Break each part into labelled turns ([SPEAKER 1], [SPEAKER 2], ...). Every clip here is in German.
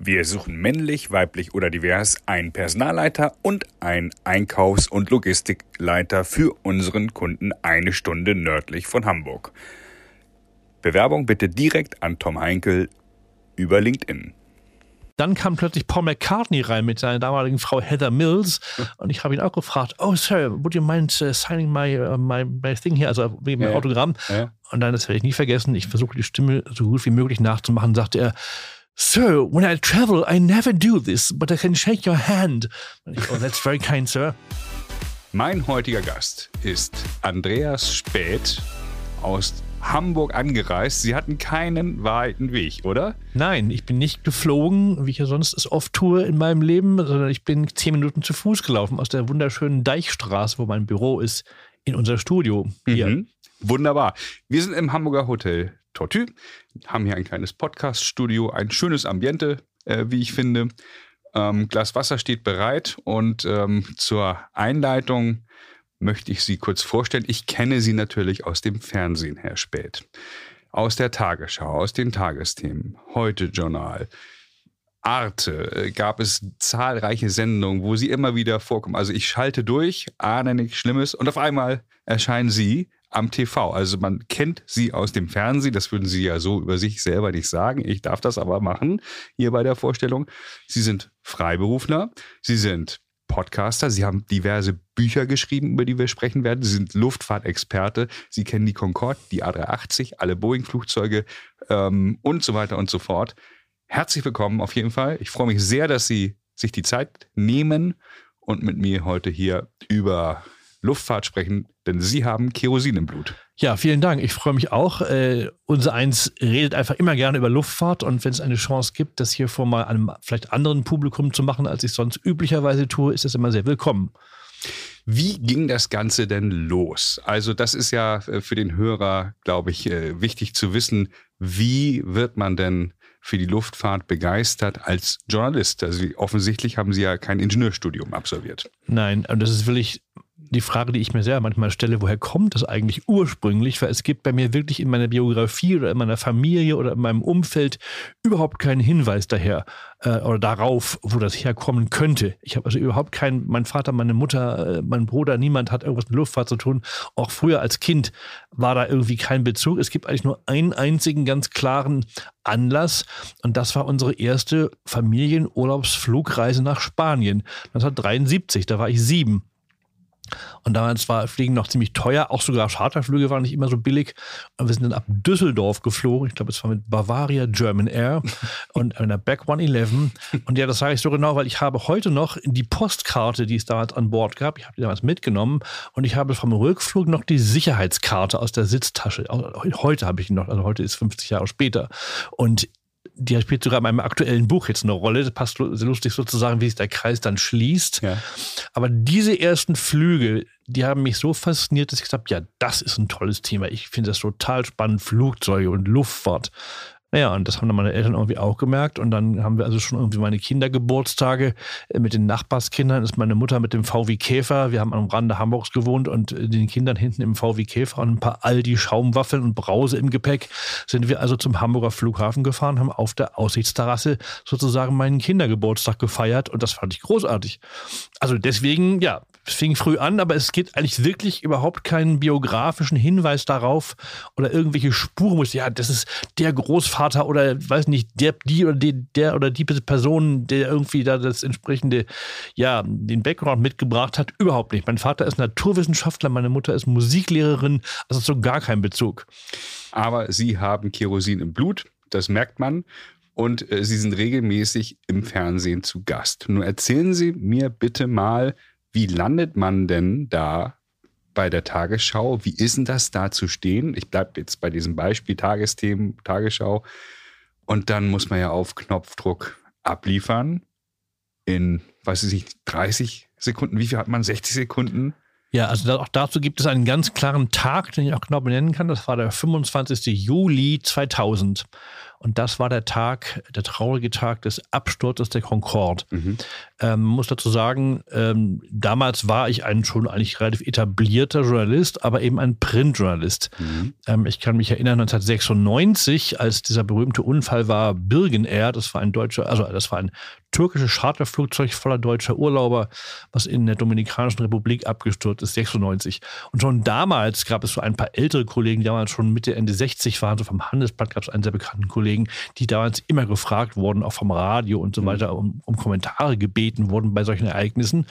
[SPEAKER 1] Wir suchen männlich, weiblich oder divers einen Personalleiter und einen Einkaufs- und Logistikleiter für unseren Kunden eine Stunde nördlich von Hamburg. Bewerbung bitte direkt an Tom Heinkel über LinkedIn.
[SPEAKER 2] Dann kam plötzlich Paul McCartney rein mit seiner damaligen Frau Heather Mills und ich habe ihn auch gefragt, oh Sir, would you mind uh, signing my, uh, my, my thing here, also wegen ja, Autogramm. Ja. Und dann, das werde ich nie vergessen, ich versuche die Stimme so gut wie möglich nachzumachen, sagte er, Sir, when I travel, I never do this, but I can shake your hand. Oh, that's very kind, sir.
[SPEAKER 1] Mein heutiger Gast ist Andreas Späth aus Hamburg angereist. Sie hatten keinen weiten Weg, oder?
[SPEAKER 2] Nein, ich bin nicht geflogen, wie ich ja sonst es oft tue in meinem Leben, sondern ich bin zehn Minuten zu Fuß gelaufen aus der wunderschönen Deichstraße, wo mein Büro ist, in unser Studio hier. Mhm.
[SPEAKER 1] Wunderbar. Wir sind im Hamburger Hotel Tortue, haben hier ein kleines Podcast-Studio, ein schönes Ambiente, äh, wie ich finde. Ähm, Glas Wasser steht bereit und ähm, zur Einleitung möchte ich Sie kurz vorstellen. Ich kenne Sie natürlich aus dem Fernsehen, Herr Spät. Aus der Tagesschau, aus den Tagesthemen, Heute Journal, Arte äh, gab es zahlreiche Sendungen, wo Sie immer wieder vorkommen. Also ich schalte durch, ahne nichts Schlimmes und auf einmal erscheinen Sie am TV. Also man kennt Sie aus dem Fernsehen, das würden Sie ja so über sich selber nicht sagen. Ich darf das aber machen hier bei der Vorstellung. Sie sind Freiberufler, Sie sind Podcaster. Sie haben diverse Bücher geschrieben, über die wir sprechen werden. Sie sind Luftfahrtexperte. Sie kennen die Concorde, die A380, alle Boeing-Flugzeuge ähm, und so weiter und so fort. Herzlich willkommen auf jeden Fall. Ich freue mich sehr, dass Sie sich die Zeit nehmen und mit mir heute hier über Luftfahrt sprechen, denn Sie haben Kerosin im Blut.
[SPEAKER 2] Ja, vielen Dank. Ich freue mich auch. Äh, unser Eins redet einfach immer gerne über Luftfahrt und wenn es eine Chance gibt, das hier vor mal einem vielleicht anderen Publikum zu machen, als ich sonst üblicherweise tue, ist das immer sehr willkommen.
[SPEAKER 1] Wie ging das Ganze denn los? Also das ist ja äh, für den Hörer, glaube ich, äh, wichtig zu wissen, wie wird man denn für die Luftfahrt begeistert als Journalist? Also offensichtlich haben Sie ja kein Ingenieurstudium absolviert.
[SPEAKER 2] Nein, und das ist wirklich die Frage, die ich mir sehr manchmal stelle, woher kommt das eigentlich ursprünglich? Weil es gibt bei mir wirklich in meiner Biografie oder in meiner Familie oder in meinem Umfeld überhaupt keinen Hinweis daher äh, oder darauf, wo das herkommen könnte. Ich habe also überhaupt keinen, mein Vater, meine Mutter, äh, mein Bruder, niemand hat irgendwas mit Luftfahrt zu tun. Auch früher als Kind war da irgendwie kein Bezug. Es gibt eigentlich nur einen einzigen ganz klaren Anlass und das war unsere erste Familienurlaubsflugreise nach Spanien 1973. Da war ich sieben. Und damals war Fliegen noch ziemlich teuer, auch sogar Charterflüge waren nicht immer so billig. Und wir sind dann ab Düsseldorf geflogen. Ich glaube, es war mit Bavaria German Air und einer Back 111. Und ja, das sage ich so genau, weil ich habe heute noch die Postkarte, die es damals an Bord gab, ich habe die damals mitgenommen und ich habe vom Rückflug noch die Sicherheitskarte aus der Sitztasche. Heute habe ich die noch, also heute ist 50 Jahre später. Und die spielt sogar in meinem aktuellen Buch jetzt eine Rolle. Das passt lustig sozusagen, wie sich der Kreis dann schließt. Ja. Aber diese ersten Flüge, die haben mich so fasziniert, dass ich gesagt habe, ja, das ist ein tolles Thema. Ich finde das total spannend, Flugzeuge und Luftfahrt. Naja, und das haben dann meine Eltern irgendwie auch gemerkt. Und dann haben wir also schon irgendwie meine Kindergeburtstage äh, mit den Nachbarskindern. ist meine Mutter mit dem VW Käfer. Wir haben am Rande Hamburgs gewohnt und äh, den Kindern hinten im VW Käfer und ein paar Aldi Schaumwaffeln und Brause im Gepäck sind wir also zum Hamburger Flughafen gefahren, haben auf der Aussichtsterrasse sozusagen meinen Kindergeburtstag gefeiert und das fand ich großartig. Also deswegen, ja, fing früh an, aber es gibt eigentlich wirklich überhaupt keinen biografischen Hinweis darauf oder irgendwelche Spuren, ja, das ist der Großvater oder weiß nicht, der, die oder die, der oder die Person, der irgendwie da das entsprechende, ja, den Background mitgebracht hat, überhaupt nicht. Mein Vater ist Naturwissenschaftler, meine Mutter ist Musiklehrerin, also so gar kein Bezug.
[SPEAKER 1] Aber Sie haben Kerosin im Blut, das merkt man und äh, Sie sind regelmäßig im Fernsehen zu Gast. Nun erzählen Sie mir bitte mal, wie landet man denn da bei der Tagesschau? Wie ist denn das da zu stehen? Ich bleibe jetzt bei diesem Beispiel Tagesthemen, Tagesschau. Und dann muss man ja auf Knopfdruck abliefern in, weiß ich nicht, 30 Sekunden. Wie viel hat man? 60 Sekunden?
[SPEAKER 2] Ja, also auch dazu gibt es einen ganz klaren Tag, den ich auch genau benennen kann. Das war der 25. Juli 2000. Und das war der Tag, der traurige Tag des Absturzes der Concorde. Mhm. Ähm, muss dazu sagen, ähm, damals war ich ein schon eigentlich relativ etablierter Journalist, aber eben ein Printjournalist. Mhm. Ähm, ich kann mich erinnern, 1996, als dieser berühmte Unfall war, Birgen Air, das war ein deutscher, also das war ein türkisches Charterflugzeug voller deutscher Urlauber, was in der Dominikanischen Republik abgestürzt ist, 96. Und schon damals gab es so ein paar ältere Kollegen, die damals schon Mitte, Ende 60 waren, so vom Handelsblatt gab es einen sehr bekannten Kollegen, die damals immer gefragt wurden, auch vom Radio und so mhm. weiter, um, um Kommentare gebeten wurden bei solchen Ereignissen.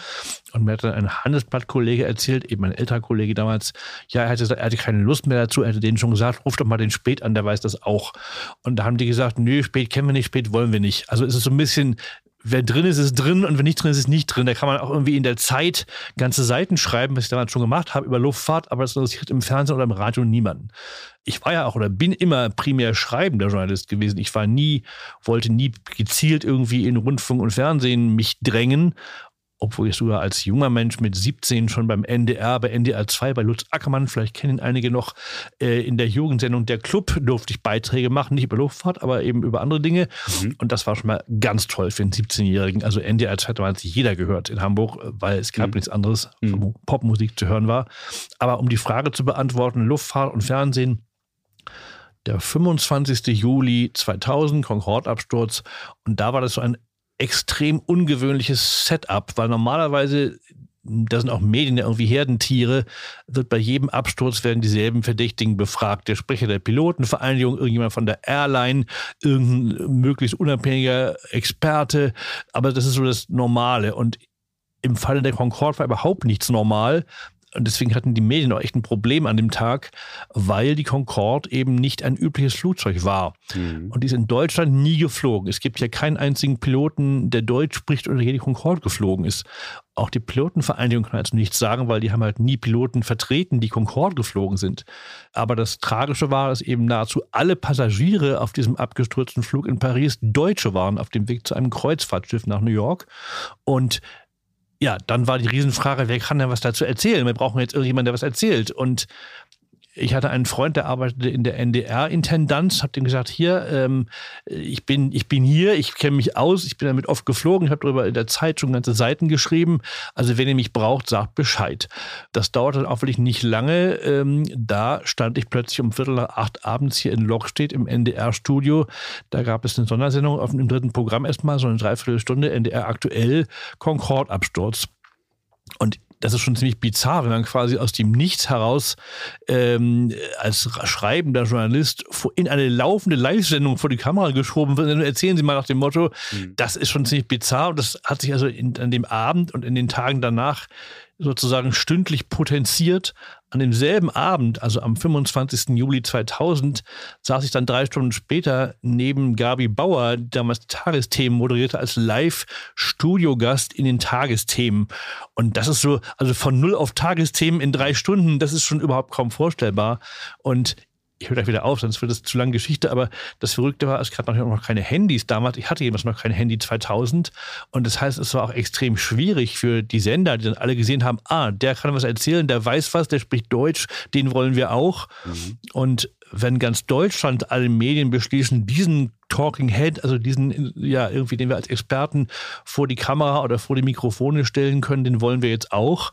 [SPEAKER 2] Und mir hat dann ein Handelsblatt-Kollege erzählt, eben ein älterer Kollege damals, ja, er hatte, er hatte keine Lust mehr dazu, er hätte denen schon gesagt, ruf doch mal den Spät an, der weiß das auch. Und da haben die gesagt, nö, Spät kennen wir nicht, Spät wollen wir nicht. Also es ist so ein bisschen wer drin ist, ist drin und wenn nicht drin ist, ist nicht drin. Da kann man auch irgendwie in der Zeit ganze Seiten schreiben, was ich damals schon gemacht habe über Luftfahrt, aber das interessiert im Fernsehen oder im Radio niemanden. Ich war ja auch oder bin immer primär schreibender Journalist gewesen. Ich war nie, wollte nie gezielt irgendwie in Rundfunk und Fernsehen mich drängen obwohl ich sogar als junger Mensch mit 17 schon beim NDR, bei NDR 2, bei Lutz Ackermann, vielleicht kennen einige noch, äh, in der Jugendsendung Der Club durfte ich Beiträge machen, nicht über Luftfahrt, aber eben über andere Dinge. Mhm. Und das war schon mal ganz toll für einen 17-Jährigen. Also NDR 2 hat damals jeder gehört in Hamburg, weil es gab mhm. nichts anderes, mhm. Popmusik zu hören war. Aber um die Frage zu beantworten, Luftfahrt und Fernsehen, der 25. Juli 2000, Concorde-Absturz. Und da war das so ein extrem ungewöhnliches Setup, weil normalerweise da sind auch Medien irgendwie Herdentiere, wird bei jedem Absturz werden dieselben Verdächtigen befragt. Der Sprecher der Pilotenvereinigung, irgendjemand von der Airline, irgendein möglichst unabhängiger Experte. Aber das ist so das Normale. Und im Falle der Concorde war überhaupt nichts normal, und deswegen hatten die Medien auch echt ein Problem an dem Tag, weil die Concorde eben nicht ein übliches Flugzeug war. Mhm. Und die ist in Deutschland nie geflogen. Es gibt ja keinen einzigen Piloten, der Deutsch spricht oder hier die Concorde geflogen ist. Auch die Pilotenvereinigung kann also nichts sagen, weil die haben halt nie Piloten vertreten, die Concorde geflogen sind. Aber das Tragische war, dass eben nahezu alle Passagiere auf diesem abgestürzten Flug in Paris Deutsche waren, auf dem Weg zu einem Kreuzfahrtschiff nach New York. Und ja, dann war die Riesenfrage, wer kann denn was dazu erzählen? Wir brauchen jetzt irgendjemanden, der was erzählt. Und ich hatte einen Freund, der arbeitete in der NDR-Intendanz, habe ihm gesagt, hier, ähm, ich, bin, ich bin hier, ich kenne mich aus, ich bin damit oft geflogen, ich habe darüber in der Zeit schon ganze Seiten geschrieben. Also wenn ihr mich braucht, sagt Bescheid. Das dauerte dann auch wirklich nicht lange. Ähm, da stand ich plötzlich um Viertel nach acht abends hier in Lockstedt im NDR-Studio. Da gab es eine Sondersendung auf dem dritten Programm erstmal, so eine Dreiviertelstunde, NDR aktuell, Concorde-Absturz. Und das ist schon ziemlich bizarr, wenn man quasi aus dem Nichts heraus ähm, als schreibender Journalist in eine laufende Live-Sendung vor die Kamera geschoben wird. Erzählen Sie mal nach dem Motto, mhm. das ist schon ziemlich bizarr. Und das hat sich also in, an dem Abend und in den Tagen danach sozusagen stündlich potenziert. An demselben Abend, also am 25. Juli 2000, saß ich dann drei Stunden später neben Gabi Bauer, die damals Tagesthemen moderierte, als Live-Studiogast in den Tagesthemen. Und das ist so, also von null auf Tagesthemen in drei Stunden, das ist schon überhaupt kaum vorstellbar. Und ich höre gleich wieder auf, sonst wird es zu lange Geschichte, aber das Verrückte war, es gab noch keine Handys damals. Ich hatte jedenfalls noch kein Handy 2000 und das heißt, es war auch extrem schwierig für die Sender, die dann alle gesehen haben, ah, der kann was erzählen, der weiß was, der spricht Deutsch, den wollen wir auch. Mhm. Und wenn ganz Deutschland alle Medien beschließen, diesen Talking Head, also diesen, ja, irgendwie, den wir als Experten vor die Kamera oder vor die Mikrofone stellen können, den wollen wir jetzt auch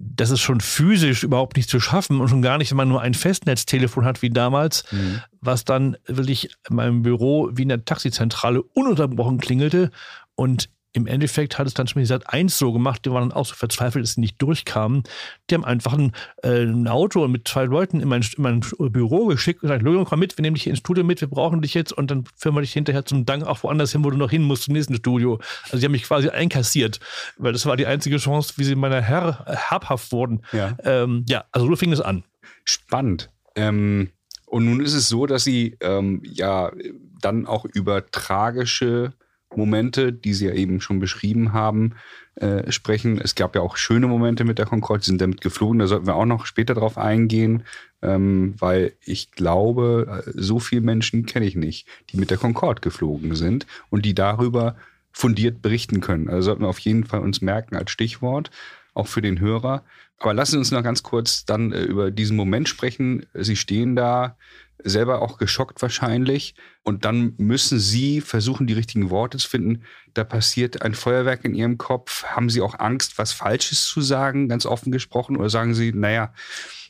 [SPEAKER 2] das ist schon physisch überhaupt nicht zu schaffen und schon gar nicht, wenn man nur ein Festnetztelefon hat wie damals, mhm. was dann wirklich in meinem Büro wie in der Taxizentrale ununterbrochen klingelte und im Endeffekt hat es dann schon gesagt, eins so gemacht, die waren dann auch so verzweifelt, dass sie nicht durchkamen. Die haben einfach ein, äh, ein Auto mit zwei Leuten in mein, in mein, Büro geschickt und gesagt, Logan, komm mit, wir nehmen dich ins Studio mit, wir brauchen dich jetzt und dann führen wir dich hinterher zum Dank auch woanders hin, wo du noch hin musst, zum nächsten Studio. Also sie haben mich quasi einkassiert, weil das war die einzige Chance, wie sie meiner Herr habhaft wurden. Ja, ähm, ja also so fing es an.
[SPEAKER 1] Spannend. Ähm, und nun ist es so, dass sie ähm, ja dann auch über tragische Momente, die Sie ja eben schon beschrieben haben, äh, sprechen. Es gab ja auch schöne Momente mit der Concorde, Sie sind damit geflogen, da sollten wir auch noch später drauf eingehen, ähm, weil ich glaube, äh, so viele Menschen kenne ich nicht, die mit der Concorde geflogen sind und die darüber fundiert berichten können. Also sollten wir auf jeden Fall uns merken als Stichwort, auch für den Hörer. Aber lassen Sie uns noch ganz kurz dann äh, über diesen Moment sprechen. Sie stehen da selber auch geschockt wahrscheinlich. Und dann müssen Sie versuchen, die richtigen Worte zu finden. Da passiert ein Feuerwerk in Ihrem Kopf. Haben Sie auch Angst, was Falsches zu sagen, ganz offen gesprochen? Oder sagen Sie, naja,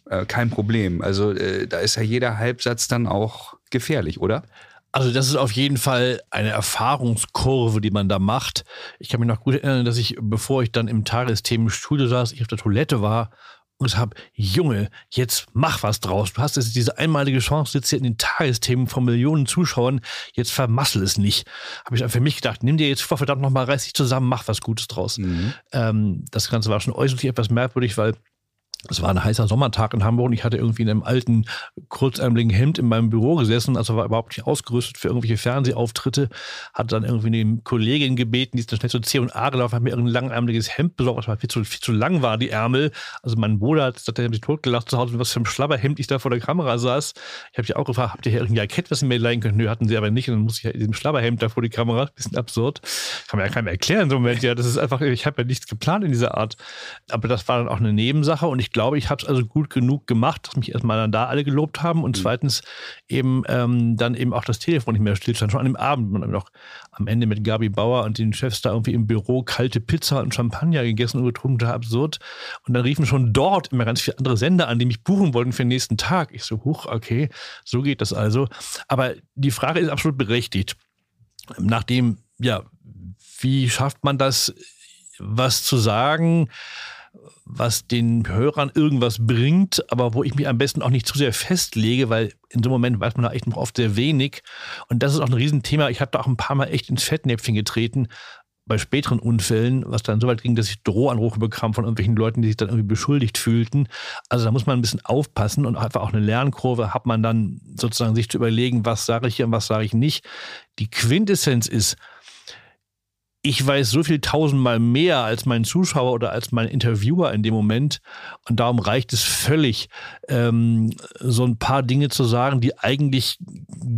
[SPEAKER 1] äh, kein Problem. Also äh, da ist ja jeder Halbsatz dann auch gefährlich, oder?
[SPEAKER 2] Also das ist auf jeden Fall eine Erfahrungskurve, die man da macht. Ich kann mich noch gut erinnern, dass ich, bevor ich dann im Tagesthemen Studio saß, ich auf der Toilette war und habe, Junge, jetzt mach was draus. Du hast jetzt diese einmalige Chance, sitzt hier in den Tagesthemen von Millionen Zuschauern, jetzt vermassel es nicht. Habe ich für mich gedacht, nimm dir jetzt vor, verdammt nochmal, reiß dich zusammen, mach was Gutes draus. Mhm. Ähm, das Ganze war schon äußerlich etwas merkwürdig, weil es war ein heißer Sommertag in Hamburg und ich hatte irgendwie in einem alten, kurzärmeligen Hemd in meinem Büro gesessen, also war überhaupt nicht ausgerüstet für irgendwelche Fernsehauftritte. Hatte dann irgendwie eine Kollegin gebeten, die ist dann schnell zu C und A gelaufen, hat mir irgendein langärmeliges Hemd besorgt, was viel zu, viel zu lang war, die Ärmel. Also mein Bruder hat, sich totgelacht zu Hause, was für ein Schlabberhemd ich da vor der Kamera saß. Ich habe dich auch gefragt, habt ihr hier irgendein Jackett, was ihr mir leihen könnt? Nö, hatten sie aber nicht. Und dann musste ich ja in diesem Schlabberhemd da vor die Kamera. Bisschen absurd. Kann mir ja keinem erklären einem Moment. Ja, das ist einfach, ich habe ja nichts geplant in dieser Art. Aber das war dann auch eine Nebensache und ich ich glaube, ich habe es also gut genug gemacht, dass mich erstmal dann da alle gelobt haben und mhm. zweitens eben ähm, dann eben auch das Telefon nicht mehr stillstand. Schon an dem Abend, man noch am Ende mit Gabi Bauer und den Chefs da irgendwie im Büro kalte Pizza und Champagner gegessen und getrunken, total absurd. Und dann riefen schon dort immer ganz viele andere Sender an, die mich buchen wollten für den nächsten Tag. Ich so, huch, okay, so geht das also. Aber die Frage ist absolut berechtigt. Nachdem, ja, wie schafft man das, was zu sagen? Was den Hörern irgendwas bringt, aber wo ich mich am besten auch nicht zu sehr festlege, weil in so einem Moment weiß man da echt noch oft sehr wenig. Und das ist auch ein Riesenthema. Ich habe da auch ein paar Mal echt ins Fettnäpfchen getreten bei späteren Unfällen, was dann so weit ging, dass ich Drohanrufe bekam von irgendwelchen Leuten, die sich dann irgendwie beschuldigt fühlten. Also da muss man ein bisschen aufpassen und einfach auch eine Lernkurve hat man dann sozusagen sich zu überlegen, was sage ich hier und was sage ich nicht. Die Quintessenz ist, ich weiß so viel tausendmal mehr als mein Zuschauer oder als mein Interviewer in dem Moment. Und darum reicht es völlig, ähm, so ein paar Dinge zu sagen, die eigentlich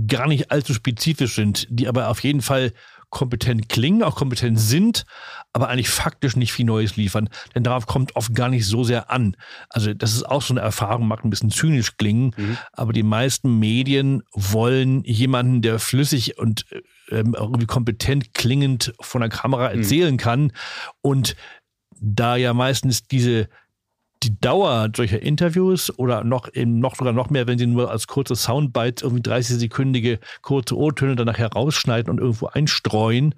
[SPEAKER 2] gar nicht allzu spezifisch sind, die aber auf jeden Fall kompetent klingen, auch kompetent sind, aber eigentlich faktisch nicht viel Neues liefern. Denn darauf kommt oft gar nicht so sehr an. Also das ist auch so eine Erfahrung, mag ein bisschen zynisch klingen, mhm. aber die meisten Medien wollen jemanden, der flüssig und äh, ähm, irgendwie kompetent klingend von der Kamera mhm. erzählen mhm. kann. Und da ja meistens diese die Dauer solcher Interviews oder noch eben noch sogar noch mehr, wenn sie nur als kurze Soundbites irgendwie 30-sekündige kurze O-Töne dann nachher rausschneiden und irgendwo einstreuen,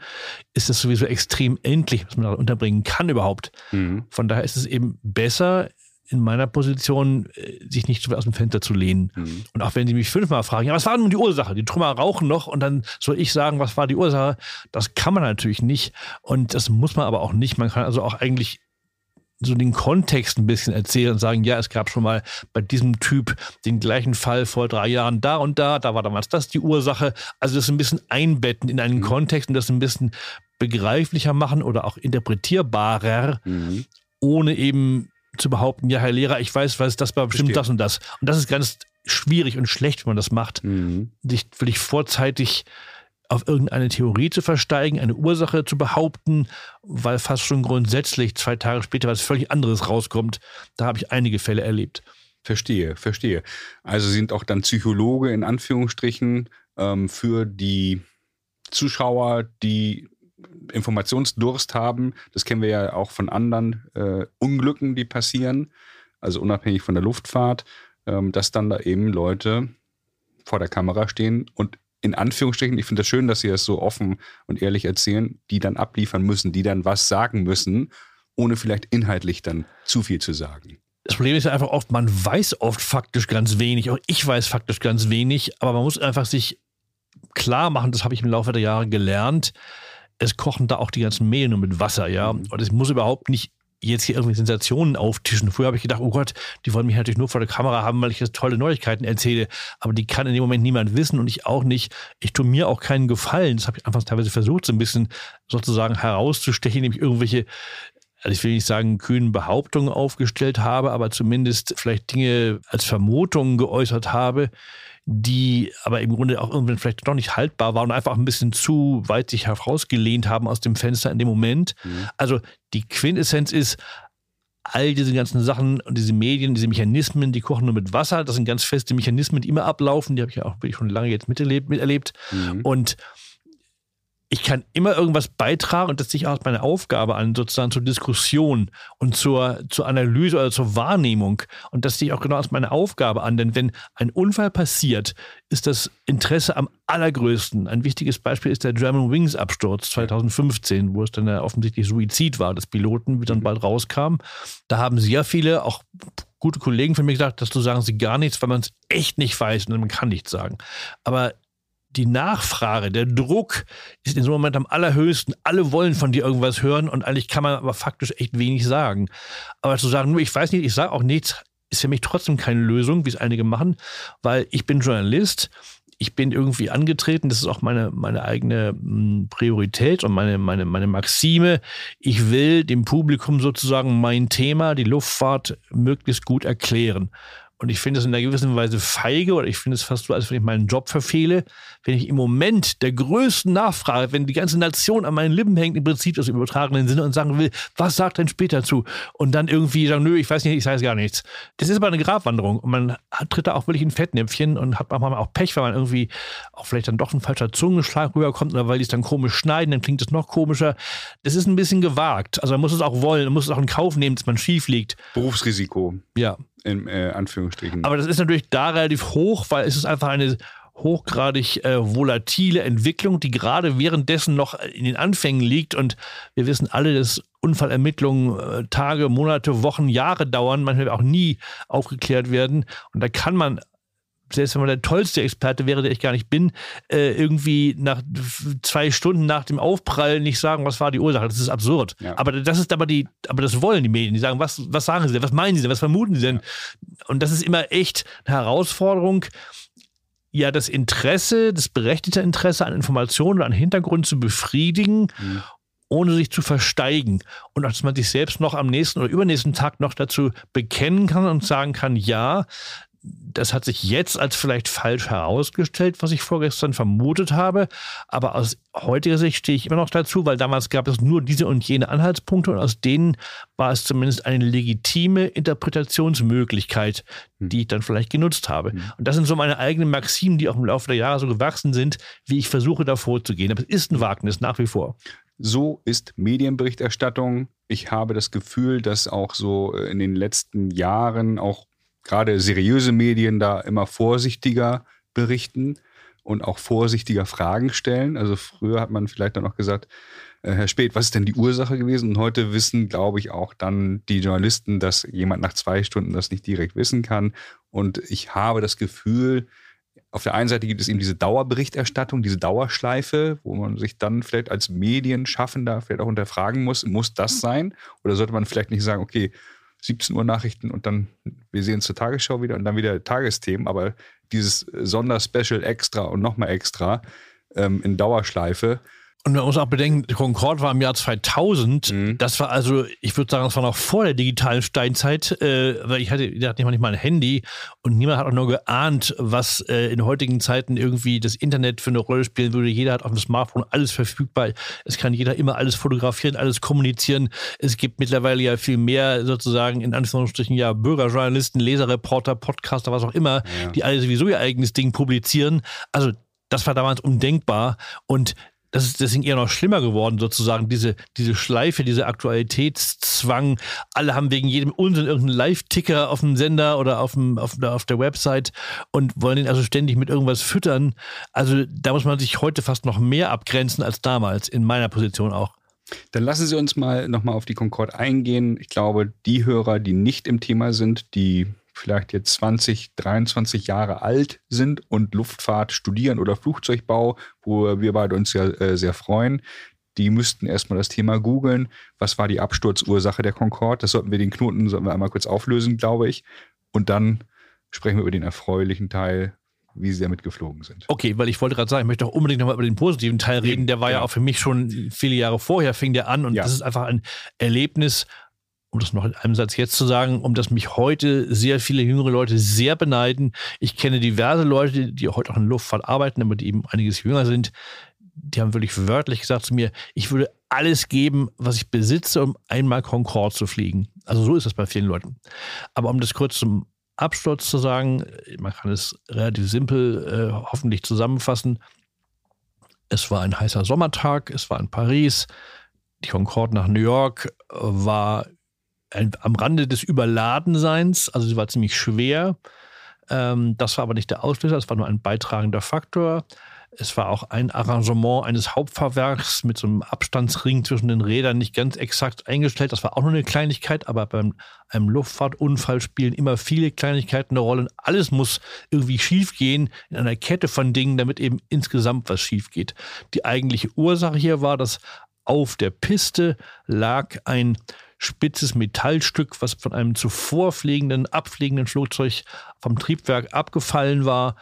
[SPEAKER 2] ist das sowieso extrem endlich, was man da unterbringen kann überhaupt. Mhm. Von daher ist es eben besser, in meiner Position, äh, sich nicht so weit aus dem Fenster zu lehnen. Mhm. Und auch wenn sie mich fünfmal fragen, ja, was war nun die Ursache? Die Trümmer rauchen noch und dann soll ich sagen, was war die Ursache? Das kann man natürlich nicht und das muss man aber auch nicht. Man kann also auch eigentlich so den Kontext ein bisschen erzählen und sagen, ja, es gab schon mal bei diesem Typ den gleichen Fall vor drei Jahren da und da, da war damals das die Ursache. Also das ein bisschen einbetten in einen mhm. Kontext und das ein bisschen begreiflicher machen oder auch interpretierbarer, mhm. ohne eben zu behaupten, ja, Herr Lehrer, ich weiß, was das war bestimmt Verstehe. das und das. Und das ist ganz schwierig und schlecht, wenn man das macht. Mhm. Dich ich vorzeitig auf irgendeine Theorie zu versteigen, eine Ursache zu behaupten, weil fast schon grundsätzlich zwei Tage später was völlig anderes rauskommt. Da habe ich einige Fälle erlebt.
[SPEAKER 1] Verstehe, verstehe. Also sind auch dann Psychologe in Anführungsstrichen ähm, für die Zuschauer, die Informationsdurst haben. Das kennen wir ja auch von anderen äh, Unglücken, die passieren, also unabhängig von der Luftfahrt, ähm, dass dann da eben Leute vor der Kamera stehen und in Anführungsstrichen, ich finde das schön, dass Sie das so offen und ehrlich erzählen, die dann abliefern müssen, die dann was sagen müssen, ohne vielleicht inhaltlich dann zu viel zu sagen.
[SPEAKER 2] Das Problem ist ja einfach oft, man weiß oft faktisch ganz wenig, auch ich weiß faktisch ganz wenig, aber man muss einfach sich klar machen, das habe ich im Laufe der Jahre gelernt, es kochen da auch die ganzen Mehl nur mit Wasser, ja. Mhm. Und es muss überhaupt nicht jetzt hier irgendwie Sensationen auftischen. Früher habe ich gedacht, oh Gott, die wollen mich natürlich nur vor der Kamera haben, weil ich jetzt tolle Neuigkeiten erzähle. Aber die kann in dem Moment niemand wissen und ich auch nicht. Ich tue mir auch keinen Gefallen. Das habe ich einfach teilweise versucht, so ein bisschen sozusagen herauszustechen, nämlich irgendwelche also ich will nicht sagen, kühnen Behauptungen aufgestellt habe, aber zumindest vielleicht Dinge als Vermutungen geäußert habe, die aber im Grunde auch irgendwann vielleicht doch nicht haltbar waren und einfach ein bisschen zu weit sich herausgelehnt haben aus dem Fenster in dem Moment. Mhm. Also die Quintessenz ist, all diese ganzen Sachen und diese Medien, diese Mechanismen, die kochen nur mit Wasser. Das sind ganz feste Mechanismen, die immer ablaufen. Die habe ich ja auch wirklich schon lange jetzt miterlebt. miterlebt. Mhm. Und ich kann immer irgendwas beitragen und das auch als meine Aufgabe an, sozusagen zur Diskussion und zur, zur Analyse oder zur Wahrnehmung. Und das sehe ich auch genau als meine Aufgabe an. Denn wenn ein Unfall passiert, ist das Interesse am allergrößten. Ein wichtiges Beispiel ist der German Wings Absturz 2015, wo es dann ja offensichtlich Suizid war des Piloten, wie dann mhm. bald rauskam. Da haben sehr viele, auch gute Kollegen von mir gesagt, dass du sagen sie gar nichts, weil man es echt nicht weiß und man kann nichts sagen. Aber die Nachfrage, der Druck ist in so einem Moment am allerhöchsten. Alle wollen von dir irgendwas hören und eigentlich kann man aber faktisch echt wenig sagen. Aber zu sagen, nur ich weiß nicht, ich sage auch nichts, ist für mich trotzdem keine Lösung, wie es einige machen, weil ich bin Journalist. Ich bin irgendwie angetreten, das ist auch meine, meine eigene hm, Priorität und meine, meine, meine Maxime. Ich will dem Publikum sozusagen mein Thema, die Luftfahrt, möglichst gut erklären. Und ich finde es in einer gewissen Weise feige oder ich finde es fast so, als wenn ich meinen Job verfehle, wenn ich im Moment der größten Nachfrage, wenn die ganze Nation an meinen Lippen hängt, im Prinzip das im übertragenen Sinne und sagen will, was sagt denn später zu? Und dann irgendwie sagen, nö, ich weiß nicht, ich weiß gar nichts. Das ist aber eine Grabwanderung und man tritt da auch wirklich in Fettnäpfchen und hat manchmal auch Pech, weil man irgendwie auch vielleicht dann doch ein falscher Zungenschlag rüberkommt oder weil die es dann komisch schneiden, dann klingt es noch komischer. Das ist ein bisschen gewagt. Also man muss es auch wollen, man muss es auch in Kauf nehmen, dass man schief liegt.
[SPEAKER 1] Berufsrisiko.
[SPEAKER 2] Ja
[SPEAKER 1] in äh, Anführungsstrichen.
[SPEAKER 2] Aber das ist natürlich da relativ hoch, weil es ist einfach eine hochgradig äh, volatile Entwicklung, die gerade währenddessen noch in den Anfängen liegt. Und wir wissen alle, dass Unfallermittlungen äh, Tage, Monate, Wochen, Jahre dauern, manchmal auch nie aufgeklärt werden. Und da kann man selbst wenn man der tollste Experte wäre, der ich gar nicht bin, äh, irgendwie nach zwei Stunden nach dem Aufprall nicht sagen, was war die Ursache. Das ist absurd. Ja. Aber das ist aber die, aber das wollen die Medien. Die sagen, was, was sagen sie denn? Was meinen sie denn? Was vermuten sie denn? Ja. Und das ist immer echt eine Herausforderung ja das Interesse, das berechtigte Interesse an Informationen oder an Hintergrund zu befriedigen, mhm. ohne sich zu versteigen. Und dass man sich selbst noch am nächsten oder übernächsten Tag noch dazu bekennen kann und sagen kann, ja, das hat sich jetzt als vielleicht falsch herausgestellt, was ich vorgestern vermutet habe. Aber aus heutiger Sicht stehe ich immer noch dazu, weil damals gab es nur diese und jene Anhaltspunkte und aus denen war es zumindest eine legitime Interpretationsmöglichkeit, hm. die ich dann vielleicht genutzt habe. Mhm. Und das sind so meine eigenen Maximen, die auch im Laufe der Jahre so gewachsen sind, wie ich versuche, da vorzugehen. Aber es ist ein Wagnis nach wie vor.
[SPEAKER 1] So ist Medienberichterstattung. Ich habe das Gefühl, dass auch so in den letzten Jahren auch gerade seriöse Medien da immer vorsichtiger berichten und auch vorsichtiger Fragen stellen. Also früher hat man vielleicht dann noch gesagt, äh, Herr Speth, was ist denn die Ursache gewesen? Und heute wissen, glaube ich, auch dann die Journalisten, dass jemand nach zwei Stunden das nicht direkt wissen kann. Und ich habe das Gefühl, auf der einen Seite gibt es eben diese Dauerberichterstattung, diese Dauerschleife, wo man sich dann vielleicht als Medienschaffender vielleicht auch hinterfragen muss, muss das sein? Oder sollte man vielleicht nicht sagen, okay, 17 Uhr Nachrichten und dann, wir sehen uns zur Tagesschau wieder und dann wieder Tagesthemen, aber dieses Sonderspecial extra und nochmal extra ähm, in Dauerschleife
[SPEAKER 2] und man muss auch bedenken, Concorde war im Jahr 2000. Mhm. Das war also, ich würde sagen, das war noch vor der digitalen Steinzeit, äh, weil ich hatte, ich hatte nicht mal ein Handy und niemand hat auch nur geahnt, was äh, in heutigen Zeiten irgendwie das Internet für eine Rolle spielen würde. Jeder hat auf dem Smartphone alles verfügbar. Es kann jeder immer alles fotografieren, alles kommunizieren. Es gibt mittlerweile ja viel mehr sozusagen in Anführungsstrichen ja Bürgerjournalisten, Leserreporter, Podcaster, was auch immer, ja. die alle sowieso ihr eigenes Ding publizieren. Also das war damals undenkbar. Und das ist deswegen eher noch schlimmer geworden, sozusagen, diese, diese Schleife, dieser Aktualitätszwang. Alle haben wegen jedem Unsinn irgendeinen Live-Ticker auf dem Sender oder auf, dem, auf, der, auf der Website und wollen ihn also ständig mit irgendwas füttern. Also da muss man sich heute fast noch mehr abgrenzen als damals, in meiner Position auch.
[SPEAKER 1] Dann lassen Sie uns mal nochmal auf die Concorde eingehen. Ich glaube, die Hörer, die nicht im Thema sind, die vielleicht jetzt 20, 23 Jahre alt sind und Luftfahrt studieren oder Flugzeugbau, wo wir beide uns ja äh, sehr freuen, die müssten erstmal das Thema googeln. Was war die Absturzursache der Concorde? Das sollten wir den Knoten sollten wir einmal kurz auflösen, glaube ich. Und dann sprechen wir über den erfreulichen Teil, wie sie damit geflogen sind.
[SPEAKER 2] Okay, weil ich wollte gerade sagen, ich möchte auch unbedingt nochmal über den positiven Teil reden. Der war ja. ja. auch für mich schon viele Jahre vorher, fing der an und ja. das ist einfach ein Erlebnis, um das noch in einem Satz jetzt zu sagen, um das mich heute sehr viele jüngere Leute sehr beneiden. Ich kenne diverse Leute, die heute auch in Luftfahrt arbeiten, aber die eben einiges jünger sind, die haben wirklich wörtlich gesagt zu mir, ich würde alles geben, was ich besitze, um einmal Concorde zu fliegen. Also so ist das bei vielen Leuten. Aber um das kurz zum Absturz zu sagen, man kann es relativ simpel äh, hoffentlich zusammenfassen. Es war ein heißer Sommertag, es war in Paris, die Concorde nach New York war am Rande des Überladenseins, also sie war ziemlich schwer. Ähm, das war aber nicht der Auslöser, es war nur ein beitragender Faktor. Es war auch ein Arrangement eines Hauptfahrwerks mit so einem Abstandsring zwischen den Rädern nicht ganz exakt eingestellt. Das war auch nur eine Kleinigkeit, aber beim einem Luftfahrtunfall spielen immer viele Kleinigkeiten eine Rolle. Alles muss irgendwie schiefgehen in einer Kette von Dingen, damit eben insgesamt was schief geht. Die eigentliche Ursache hier war, dass auf der Piste lag ein spitzes Metallstück, was von einem zuvor fliegenden, abfliegenden Flugzeug vom Triebwerk abgefallen war.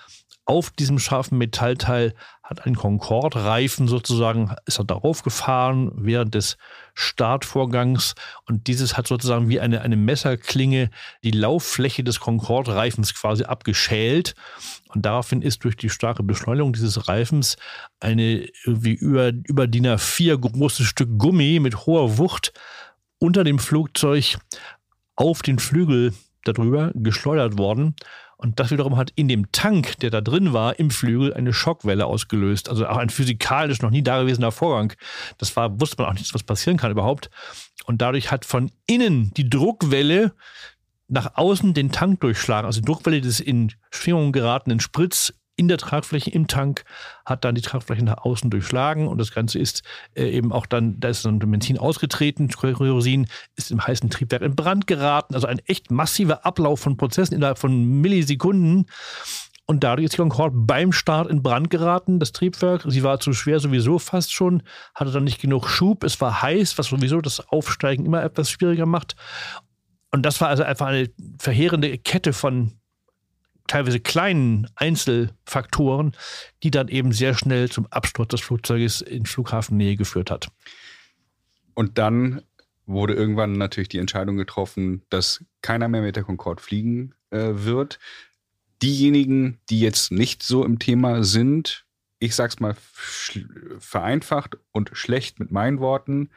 [SPEAKER 2] Auf diesem scharfen Metallteil hat ein Concorde-Reifen sozusagen, ist er darauf gefahren während des Startvorgangs und dieses hat sozusagen wie eine, eine Messerklinge die Lauffläche des Concorde-Reifens quasi abgeschält und daraufhin ist durch die starke Beschleunigung dieses Reifens eine irgendwie über, über DIN A4 großes Stück Gummi mit hoher Wucht unter dem Flugzeug auf den Flügel darüber geschleudert worden. Und das wiederum hat in dem Tank, der da drin war, im Flügel eine Schockwelle ausgelöst. Also auch ein physikalisch noch nie dagewesener Vorgang. Das war, wusste man auch nicht, was passieren kann überhaupt. Und dadurch hat von innen die Druckwelle nach außen den Tank durchschlagen. Also die Druckwelle des in Schwingung geratenen Spritz in der Tragfläche im Tank, hat dann die Tragfläche nach außen durchschlagen und das Ganze ist äh, eben auch dann, da ist dann Benzin ausgetreten, Kerosin ist im heißen Triebwerk in Brand geraten, also ein echt massiver Ablauf von Prozessen innerhalb von Millisekunden. Und dadurch ist die Concorde beim Start in Brand geraten, das Triebwerk. Sie war zu schwer sowieso fast schon, hatte dann nicht genug Schub. Es war heiß, was sowieso das Aufsteigen immer etwas schwieriger macht. Und das war also einfach eine verheerende Kette von teilweise kleinen Einzelfaktoren, die dann eben sehr schnell zum Absturz des Flugzeuges in Flughafennähe geführt hat.
[SPEAKER 1] Und dann wurde irgendwann natürlich die Entscheidung getroffen, dass keiner mehr mit der Concorde fliegen äh, wird. Diejenigen, die jetzt nicht so im Thema sind, ich sag's mal vereinfacht und schlecht mit meinen Worten,